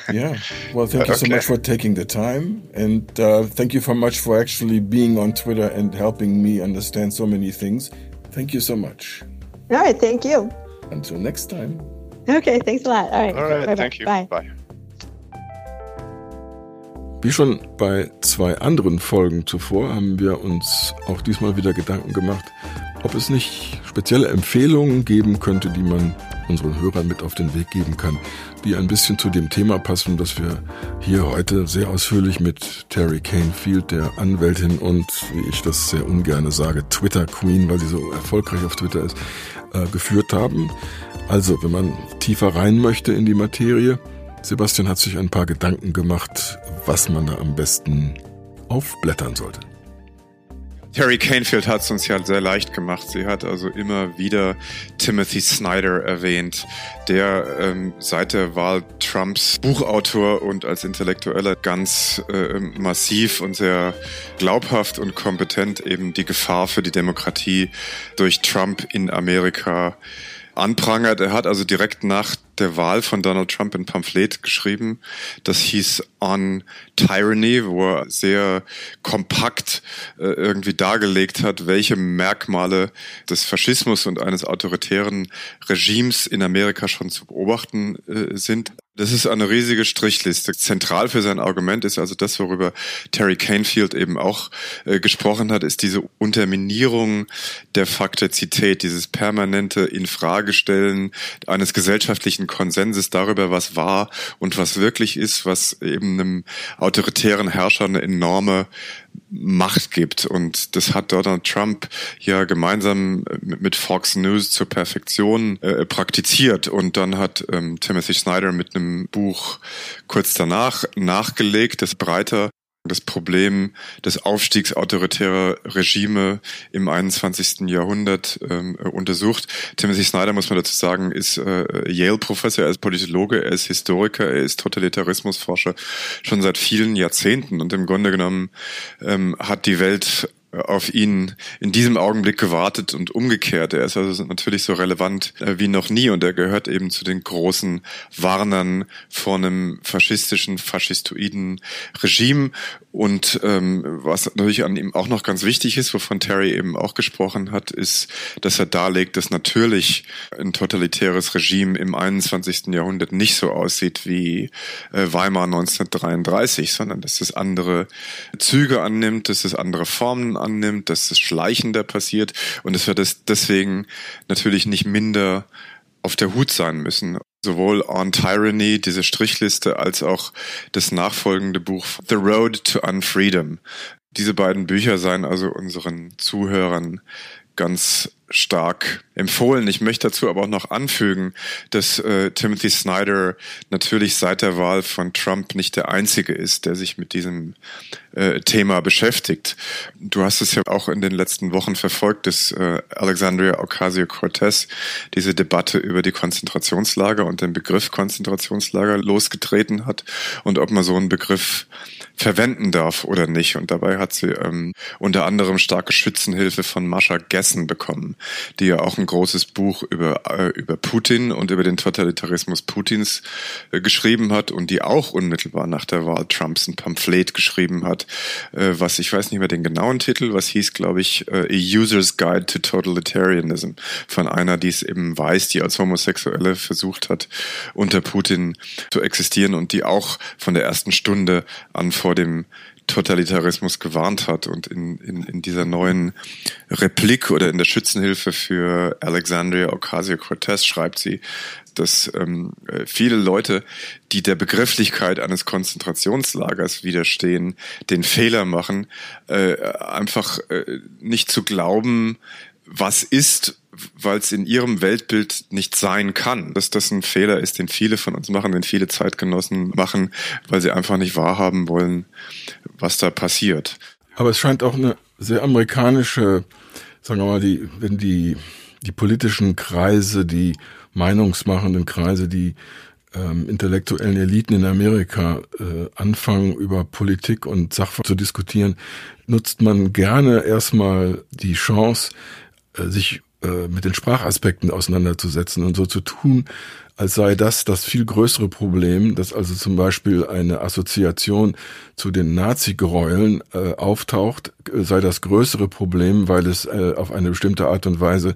S1: yeah. Well, thank you okay. so much for taking the time. And uh, thank you so much for actually being on Twitter and helping me understand so many things. Thank you so much.
S3: All right. Thank you.
S1: Until next time.
S3: Okay. Thanks a lot. All right.
S4: All right. Bye-bye. Thank you. Bye. Bye.
S1: Wie schon bei zwei anderen Folgen zuvor haben wir uns auch diesmal wieder Gedanken gemacht, ob es nicht spezielle Empfehlungen geben könnte, die man unseren Hörern mit auf den Weg geben kann, die ein bisschen zu dem Thema passen, das wir hier heute sehr ausführlich mit Terry Canefield, der Anwältin und, wie ich das sehr ungern sage, Twitter Queen, weil sie so erfolgreich auf Twitter ist, äh, geführt haben. Also, wenn man tiefer rein möchte in die Materie, Sebastian hat sich ein paar Gedanken gemacht, was man da am besten aufblättern sollte.
S2: Terry Canfield hat es uns ja sehr leicht gemacht. Sie hat also immer wieder Timothy Snyder erwähnt, der ähm, seit der Wahl Trumps Buchautor und als Intellektueller ganz äh, massiv und sehr glaubhaft und kompetent eben die Gefahr für die Demokratie durch Trump in Amerika anprangert. Er hat also direkt nach der Wahl von Donald Trump ein Pamphlet geschrieben. Das hieß On Tyranny, wo er sehr kompakt äh, irgendwie dargelegt hat, welche Merkmale des Faschismus und eines autoritären Regimes in Amerika schon zu beobachten äh, sind. Das ist eine riesige Strichliste. Zentral für sein Argument ist also das, worüber Terry Canfield eben auch äh, gesprochen hat, ist diese Unterminierung der Faktizität, dieses permanente Infragestellen eines gesellschaftlichen Konsenses darüber, was war und was wirklich ist, was eben einem autoritären Herrscher eine enorme Macht gibt. Und das hat Donald Trump ja gemeinsam mit Fox News zur Perfektion äh, praktiziert. Und dann hat ähm, Timothy Snyder mit einem Buch kurz danach nachgelegt, das breiter das Problem des Aufstiegs autoritärer Regime im 21. Jahrhundert ähm, untersucht. Timothy Snyder, muss man dazu sagen, ist äh, Yale-Professor, er ist Politologe, er ist Historiker, er ist Totalitarismusforscher schon seit vielen Jahrzehnten und im Grunde genommen ähm, hat die Welt auf ihn in diesem Augenblick gewartet und umgekehrt. Er ist also natürlich so relevant äh, wie noch nie und er gehört eben zu den großen Warnern vor einem faschistischen, faschistoiden Regime. Und ähm, was natürlich an ihm auch noch ganz wichtig ist, wovon Terry eben auch gesprochen hat, ist, dass er darlegt, dass natürlich ein totalitäres Regime im 21. Jahrhundert nicht so aussieht wie äh, Weimar 1933, sondern dass es andere Züge annimmt, dass es andere Formen annimmt, dass es schleichender passiert und dass wir das deswegen natürlich nicht minder auf der Hut sein müssen. Sowohl On Tyranny, diese Strichliste, als auch das nachfolgende Buch The Road to Unfreedom. Diese beiden Bücher seien also unseren Zuhörern ganz stark empfohlen. Ich möchte dazu aber auch noch anfügen, dass äh, Timothy Snyder natürlich seit der Wahl von Trump nicht der einzige ist, der sich mit diesem äh, Thema beschäftigt. Du hast es ja auch in den letzten Wochen verfolgt, dass äh, Alexandria Ocasio-Cortez diese Debatte über die Konzentrationslager und den Begriff Konzentrationslager losgetreten hat und ob man so einen Begriff verwenden darf oder nicht. Und dabei hat sie ähm, unter anderem starke Schützenhilfe von Mascha Gessen bekommen, die ja auch ein großes Buch über, äh, über Putin und über den Totalitarismus Putins äh, geschrieben hat und die auch unmittelbar nach der Wahl Trumps ein Pamphlet geschrieben hat, äh, was ich weiß nicht mehr den genauen Titel, was hieß, glaube ich, äh, A User's Guide to Totalitarianism von einer, die es eben weiß, die als Homosexuelle versucht hat, unter Putin zu existieren und die auch von der ersten Stunde an vor dem Totalitarismus gewarnt hat und in, in, in dieser neuen Replik oder in der Schützenhilfe für Alexandria Ocasio-Cortez schreibt sie, dass ähm, viele Leute, die der Begrifflichkeit eines Konzentrationslagers widerstehen, den Fehler machen, äh, einfach äh, nicht zu glauben, was ist weil es in ihrem Weltbild nicht sein kann. Dass das ein Fehler ist, den viele von uns machen, den viele Zeitgenossen machen, weil sie einfach nicht wahrhaben wollen, was da passiert.
S1: Aber es scheint auch eine sehr amerikanische, sagen wir mal, die, wenn die, die politischen Kreise, die meinungsmachenden Kreise, die ähm, intellektuellen Eliten in Amerika äh, anfangen, über Politik und Sachverhalt zu diskutieren, nutzt man gerne erstmal die Chance, äh, sich äh, mit den Sprachaspekten auseinanderzusetzen und so zu tun, als sei das das viel größere Problem, dass also zum Beispiel eine Assoziation zu den Nazi-Gräueln äh, auftaucht, äh, sei das größere Problem, weil es äh, auf eine bestimmte Art und Weise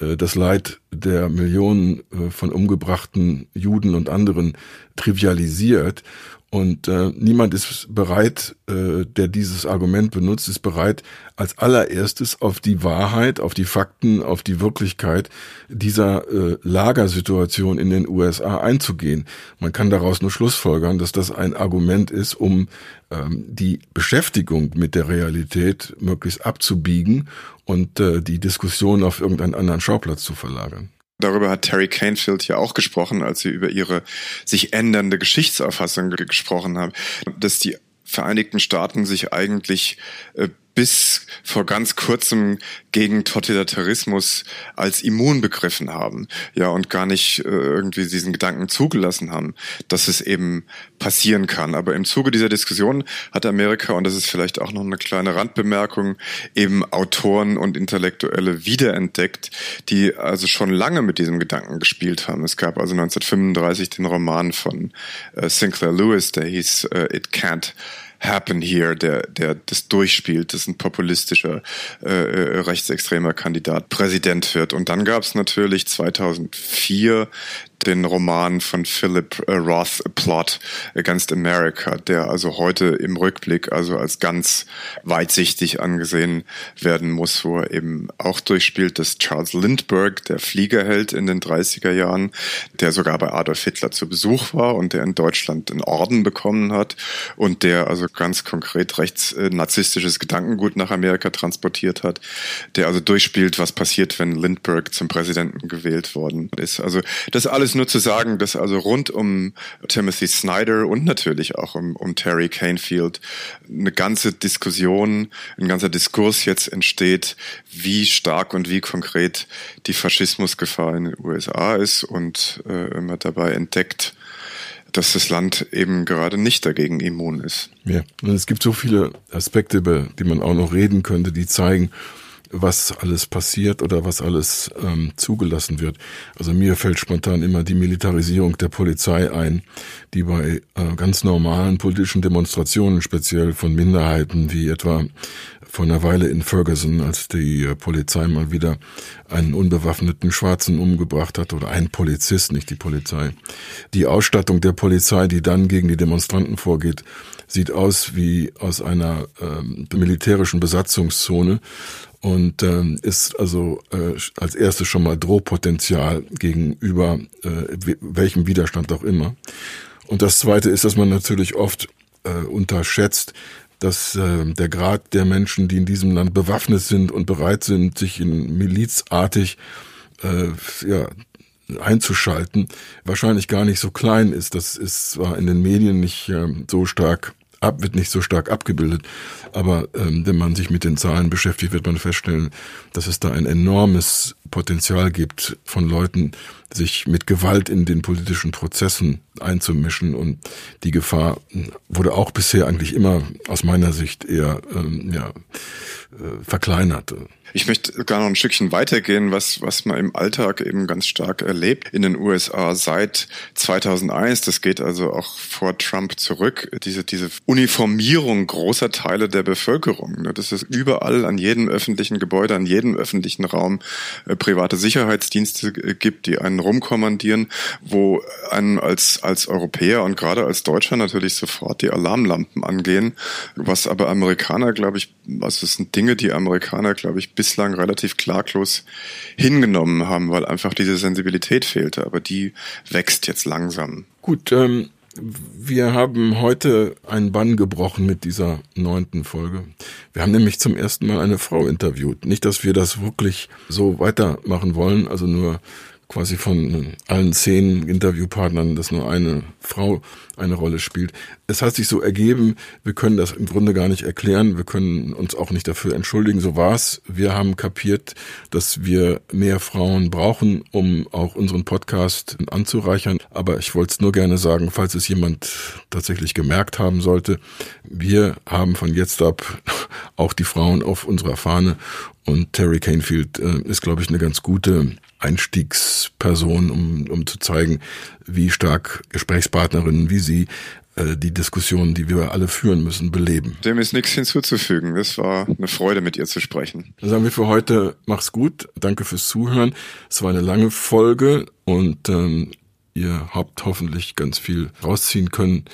S1: äh, das Leid der Millionen äh, von umgebrachten Juden und anderen trivialisiert Und äh, niemand ist bereit, äh, der dieses Argument benutzt, ist bereit, als allererstes auf die Wahrheit, auf die Fakten, auf die Wirklichkeit dieser äh, Lagersituation in den USA einzugehen. Man kann daraus nur Schlussfolgern, dass das ein Argument ist, um ähm, die Beschäftigung mit der Realität möglichst abzubiegen und äh, die Diskussion auf irgendeinen anderen Schauplatz zu verlagern.
S2: Darüber hat Terry Canfield ja auch gesprochen, als sie über ihre sich ändernde Geschichtsauffassung gesprochen haben, dass die Vereinigten Staaten sich eigentlich äh, bis vor ganz kurzem gegen Totalitarismus als immun begriffen haben, ja, und gar nicht äh, irgendwie diesen Gedanken zugelassen haben, dass es eben passieren kann. Aber im Zuge dieser Diskussion hat Amerika, und das ist vielleicht auch noch eine kleine Randbemerkung, eben Autoren und Intellektuelle wiederentdeckt, die also schon lange mit diesem Gedanken gespielt haben. Es gab also 1935 den Roman von äh, Sinclair Lewis, der hieß äh, It Can't Happen Here, der, der das durchspielt, dass ein populistischer äh, äh rechtsextremer Kandidat Präsident wird. Und dann gab es natürlich 2004 den Roman von Philip äh, Roth, A Plot Against America, der also heute im Rückblick also als ganz weitsichtig angesehen werden muss, wo er eben auch durchspielt, dass Charles Lindbergh, der Fliegerheld in den 30er Jahren, der sogar bei Adolf Hitler zu Besuch war und der in Deutschland einen Orden bekommen hat und der also ganz konkret rechts äh, Gedankengut nach Amerika transportiert hat, der also durchspielt, was passiert, wenn Lindbergh zum Präsidenten gewählt worden ist. Also das alles nur zu sagen, dass also rund um Timothy Snyder und natürlich auch um, um Terry Canfield eine ganze Diskussion, ein ganzer Diskurs jetzt entsteht, wie stark und wie konkret die Faschismusgefahr in den USA ist und äh, man dabei entdeckt, dass das Land eben gerade nicht dagegen immun ist.
S1: Ja, und es gibt so viele Aspekte, über die man auch noch reden könnte, die zeigen, was alles passiert oder was alles ähm, zugelassen wird. Also mir fällt spontan immer die Militarisierung der Polizei ein, die bei äh, ganz normalen politischen Demonstrationen, speziell von Minderheiten, wie etwa vor einer Weile in Ferguson, als die äh, Polizei mal wieder einen unbewaffneten Schwarzen umgebracht hat, oder einen Polizist, nicht die Polizei. Die Ausstattung der Polizei, die dann gegen die Demonstranten vorgeht, sieht aus wie aus einer ähm, militärischen Besatzungszone und ähm, ist also äh, als erstes schon mal Drohpotenzial gegenüber äh, welchem Widerstand auch immer. Und das Zweite ist, dass man natürlich oft äh, unterschätzt, dass äh, der Grad der Menschen, die in diesem Land bewaffnet sind und bereit sind, sich in milizartig äh, ja, einzuschalten, wahrscheinlich gar nicht so klein ist. Das ist zwar in den Medien nicht äh, so stark ab, wird nicht so stark abgebildet. Aber ähm, wenn man sich mit den Zahlen beschäftigt, wird man feststellen, dass es da ein enormes Potenzial gibt von Leuten, sich mit Gewalt in den politischen Prozessen einzumischen. Und die Gefahr wurde auch bisher eigentlich immer aus meiner Sicht eher ähm, ja, äh, verkleinert.
S2: Ich möchte gar noch ein Stückchen weitergehen, was, was man im Alltag eben ganz stark erlebt in den USA seit 2001. Das geht also auch vor Trump zurück. Diese, diese Uniformierung großer Teile der Bevölkerung. Ne? Dass es überall an jedem öffentlichen Gebäude, an jedem öffentlichen Raum äh, private Sicherheitsdienste äh, gibt, die einen rumkommandieren, wo einen als, als Europäer und gerade als Deutscher natürlich sofort die Alarmlampen angehen. Was aber Amerikaner, glaube ich, was also sind Dinge, die Amerikaner, glaube ich, bislang relativ klaglos hingenommen haben, weil einfach diese Sensibilität fehlte. Aber die wächst jetzt langsam.
S1: Gut, ähm, wir haben heute einen Bann gebrochen mit dieser neunten Folge. Wir haben nämlich zum ersten Mal eine Frau interviewt. Nicht, dass wir das wirklich so weitermachen wollen, also nur quasi von allen zehn Interviewpartnern, dass nur eine Frau eine Rolle spielt. Es hat sich so ergeben, wir können das im Grunde gar nicht erklären, wir können uns auch nicht dafür entschuldigen, so war's. Wir haben kapiert, dass wir mehr Frauen brauchen, um auch unseren Podcast anzureichern. Aber ich wollte es nur gerne sagen, falls es jemand tatsächlich gemerkt haben sollte, wir haben von jetzt ab auch die Frauen auf unserer Fahne und Terry Canfield äh, ist, glaube ich, eine ganz gute Einstiegsperson, um, um zu zeigen, wie stark Gesprächspartnerinnen wie Sie äh, die Diskussionen, die wir alle führen müssen, beleben.
S2: Dem ist nichts hinzuzufügen. Es war eine Freude, mit ihr zu sprechen.
S1: Dann sagen wir für heute, mach's gut. Danke fürs Zuhören. Es war eine lange Folge und ähm, ihr habt hoffentlich ganz viel rausziehen können.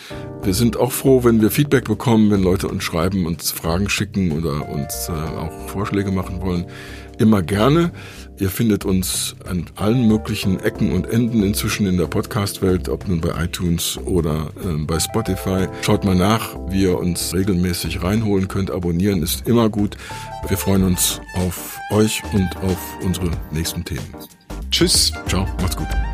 S1: Wir sind auch froh, wenn wir Feedback bekommen, wenn Leute uns schreiben, uns Fragen schicken oder uns äh, auch Vorschläge machen wollen. Immer gerne. Ihr findet uns an allen möglichen Ecken und Enden inzwischen in der Podcast-Welt, ob nun bei iTunes oder äh, bei Spotify. Schaut mal nach, wie ihr uns regelmäßig reinholen könnt. Abonnieren ist immer gut. Wir freuen uns auf euch und auf unsere nächsten Themen.
S2: Tschüss.
S1: Ciao, macht's gut.